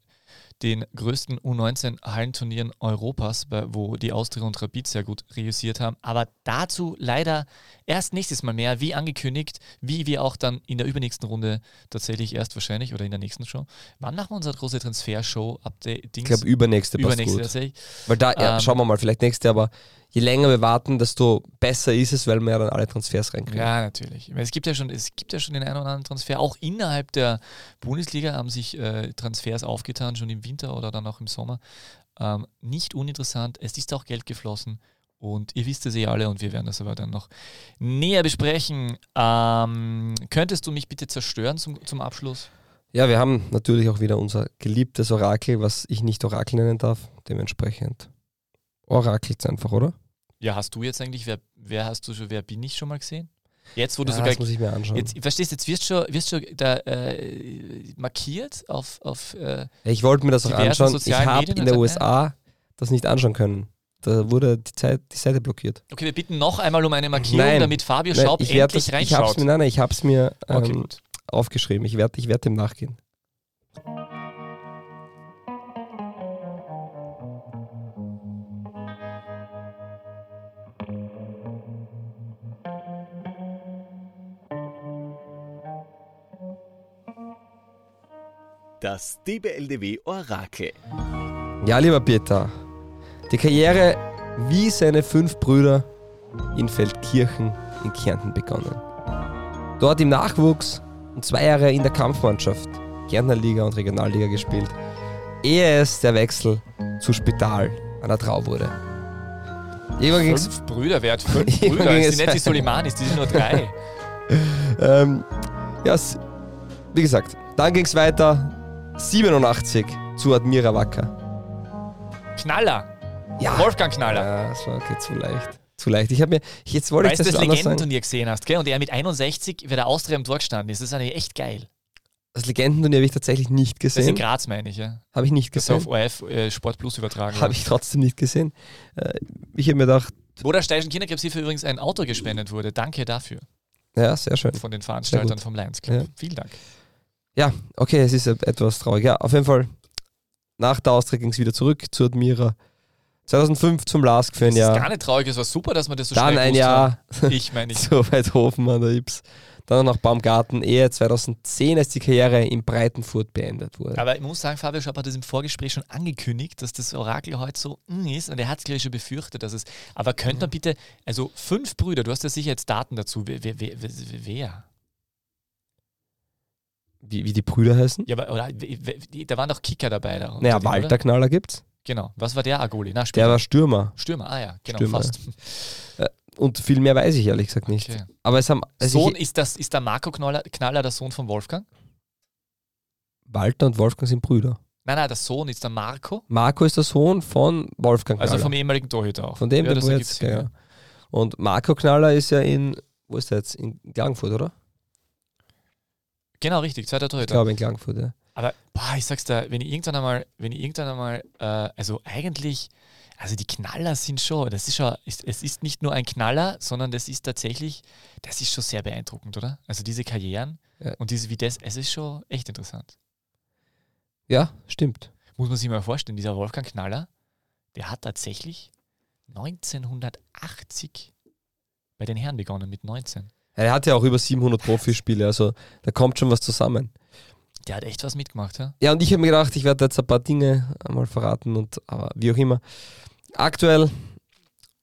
den größten U19-Hallenturnieren Europas, wo die Austria und Rapid sehr gut reüssiert haben. Aber dazu leider erst nächstes Mal mehr, wie angekündigt, wie wir auch dann in der übernächsten Runde tatsächlich erst wahrscheinlich oder in der nächsten Show. Wann machen wir unsere große Transfershow? Update Ich glaube, übernächste passt übernächste gut. tatsächlich. Weil da, ja, Ähm, schauen wir mal, vielleicht nächste, aber je länger wir warten, desto besser ist es, weil wir ja dann alle Transfers reinkriegen. Ja, natürlich. Es gibt ja schon, es gibt ja schon den einen oder anderen Transfer. Auch innerhalb der Bundesliga haben sich äh, Transfers aufgetan, schon im Winter oder dann auch im Sommer. Ähm, nicht uninteressant. Es ist auch Geld geflossen. Und ihr wisst es eh alle und wir werden das aber dann noch näher besprechen. Ähm, könntest du mich bitte zerstören zum, zum Abschluss? Ja, wir haben natürlich auch wieder unser geliebtes Orakel, was ich nicht Orakel nennen darf. Dementsprechend orakelt einfach, oder? Ja, hast du jetzt eigentlich, wer, wer hast du schon, wer bin ich schon mal gesehen? Jetzt, wo du ja, sogar das muss ich mir anschauen. Jetzt, verstehst du, jetzt wirst du schon, wirst schon da äh, markiert auf, auf äh, ich wollte mir das auch anschauen. Ich habe in der USA das nicht anschauen können. Da wurde die, Zeit, die Seite blockiert. Okay, wir bitten noch einmal um eine Markierung, Nein. damit Fabio Nein, Schaub endlich das, ich hab's reinschaut. mir, nein, nein, ich habe es mir okay, ähm, gut. aufgeschrieben. Ich werde ich werd dem nachgehen. Das DBLDW Orakel. Ja, lieber Peter, die Karriere wie seine fünf Brüder in Feldkirchen in Kärnten begonnen. Dort im Nachwuchs und zwei Jahre in der Kampfmannschaft, Kärntner Liga und Regionalliga gespielt, ehe es der Wechsel zu Spital an der Trau wurde. Irgendwann Fünf Brüder, wer hat fünf <laughs> Brüder? ging Das es sind nicht die Solimanis, die sind nur drei. <laughs> ähm, ja, wie gesagt, dann ging es weiter 87 zu Admira Wacker. Knaller. Ja, Wolfgang Knaller. ja das war okay, zu leicht. Zu leicht. Ich habe mir, jetzt wollte Weißt du, ich das das. Legendenturnier gesehen hast, gell? Und er mit 61 bei der Austria im Tor gestanden ist. Das ist eigentlich echt geil. Das Legendenturnier habe ich tatsächlich nicht Das ist in gesehen. Graz, meine ich, ja. Habe ich nicht Das ist auf gesehen. ORF äh, Sport Plus übertragen. Habe ich trotzdem nicht gesehen. Äh, ich habe mir gedacht, Wo der Steirischen Kinderkrebshilfe übrigens ein Auto gespendet wurde. Danke dafür ja, sehr schön. von den Veranstaltern vom Lions Club. Ja. Vielen Dank. Ja, okay, es ist etwas traurig. Ja, auf jeden Fall, nach der Austria ging es wieder zurück zu Admira. 2005 zum LASK für ein Das ist gar Jahr. nicht traurig, es war super, dass man das so Dann schnell ein Jahr haben. Ich <laughs> meine, ich. zu Weidhofen an der Ips. Dann noch nach Baumgarten, ehe 2010 als die Karriere in Breitenfurt beendet wurde. Aber ich muss sagen, Fabio Schaub hat das im Vorgespräch schon angekündigt, dass das Orakel heute so mm, ist und er hat es gleich schon befürchtet, dass es. Aber könnte man bitte, also fünf Brüder, du hast ja sicher jetzt Daten dazu. Wer, wer, wer, wer? Wie, wie die Brüder heißen? Ja, aber oder, da waren doch Kicker dabei. Da, naja, Walter? Knaller gibt's. Genau. Was war der Agoli? Na, Der war Stürmer. Stürmer, ah ja, genau, Stürmer. fast. Und viel mehr weiß ich ehrlich gesagt nicht. Okay. Aber es haben. Also Sohn, ich, ist, das, ist der Marco Knaller, Knaller der Sohn von Wolfgang? Walter und Wolfgang sind Brüder. Nein, nein, der Sohn ist der Marco, Marco ist der Sohn von Wolfgang Knaller. also vom ehemaligen Torhüter auch. Von dem, ja, der jetzt, ja. Und Marco Knaller ist ja in, wo ist der jetzt? In Klagenfurt, oder? Genau, richtig, zweiter Ich Torhüter. glaube in Klagenfurt, ja. Aber boah, ich sag's dir, wenn ich irgendwann einmal, wenn ich irgendwann einmal, äh, also eigentlich, also die Knaller sind schon, das ist schon, ist, es ist nicht nur ein Knaller, sondern das ist tatsächlich, das ist schon sehr beeindruckend, oder? Also diese Karrieren Ja. und diese wie das, es ist schon echt interessant. Ja, stimmt. Muss man sich mal vorstellen, dieser Wolfgang Knaller, der hat tatsächlich 1980 bei den Herren begonnen mit 19. Er hat ja auch über 700 Profispiele, also da kommt schon was zusammen. Der hat echt was mitgemacht, ja? Ja, und ich habe mir gedacht, ich werde jetzt ein paar Dinge einmal verraten und aber wie auch immer. Aktuell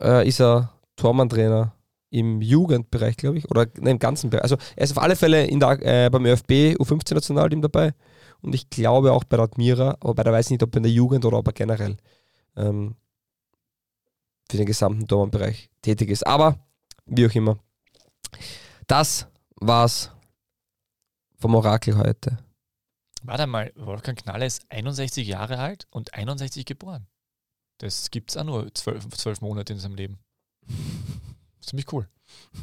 äh, ist er Tormann-Trainer im Jugendbereich, glaube ich, oder ne, im ganzen Bereich. Also er ist auf alle Fälle der, äh, beim ÖFB U15-Nationalteam dabei und ich glaube auch bei der Admira, aber da weiß ich nicht, ob in der Jugend oder ob er generell ähm, für den gesamten Tormann-Bereich tätig ist. Aber wie auch immer. Das war's vom Orakel heute. Warte mal, Wolfgang Knaller ist 61 Jahre alt und 61 geboren. Das gibt's auch nur zwölf, zwölf Monate in seinem Leben. Ziemlich cool. <laughs>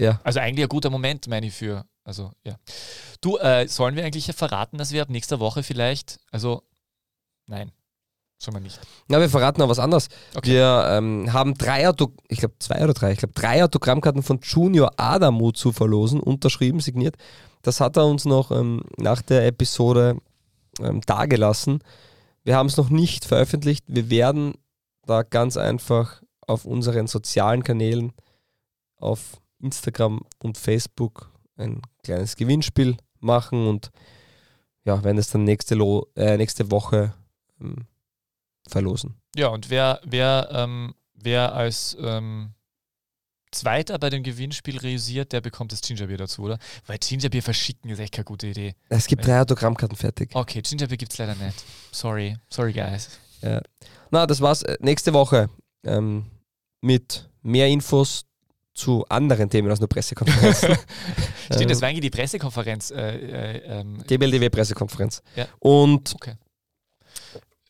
Ja. Also eigentlich ein guter Moment, meine ich, für. Also, ja. Du, äh, sollen wir eigentlich verraten, dass wir ab nächster Woche vielleicht, also, nein, sollen wir nicht. Ja, wir verraten noch was anderes. Okay. Wir ähm, haben drei Auto, ich glaube zwei oder drei, ich glaube drei Autogrammkarten von Junior Adamu zu verlosen, unterschrieben, signiert. Das hat er uns noch ähm, nach der Episode ähm, dagelassen. Wir haben es noch nicht veröffentlicht. Wir werden da ganz einfach auf unseren sozialen Kanälen, auf Instagram und Facebook ein kleines Gewinnspiel machen und ja, werden es dann nächste, Lo äh, nächste Woche ähm, verlosen. Ja, und wer, wer, ähm, wer als ähm, Zweiter bei dem Gewinnspiel realisiert, der bekommt das Gingerbier dazu, oder? Weil Gingerbier verschicken ist echt keine gute Idee. Es gibt drei Autogrammkarten fertig. Okay, Gingerbier gibt's leider nicht. Sorry, sorry guys. Na, das war's. Äh, Nächste Woche ähm, mit mehr Infos zu anderen Themen als nur Pressekonferenzen. <laughs> Stimmt, das Ähm, war eigentlich die Pressekonferenz. Äh, äh, ähm, DBLDW-Pressekonferenz. Ja. Und okay.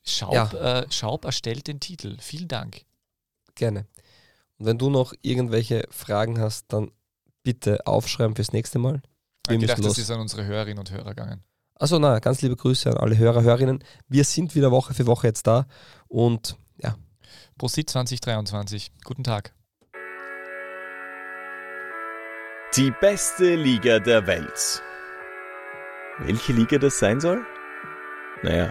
Schaub, Ja. äh, Schaub erstellt den Titel. Vielen Dank. gerne. Und wenn du noch irgendwelche Fragen hast, dann bitte aufschreiben fürs nächste Mal. Ich Wir gedacht, müssen das los. ist an unsere Hörerinnen und Hörer gegangen. Also na, ganz liebe Grüße an alle Hörer, Hörerinnen. Wir sind wieder Woche für Woche jetzt da und ja, Prosit 2023. Guten Tag. Die beste Liga der Welt. Welche Liga das sein soll? Naja,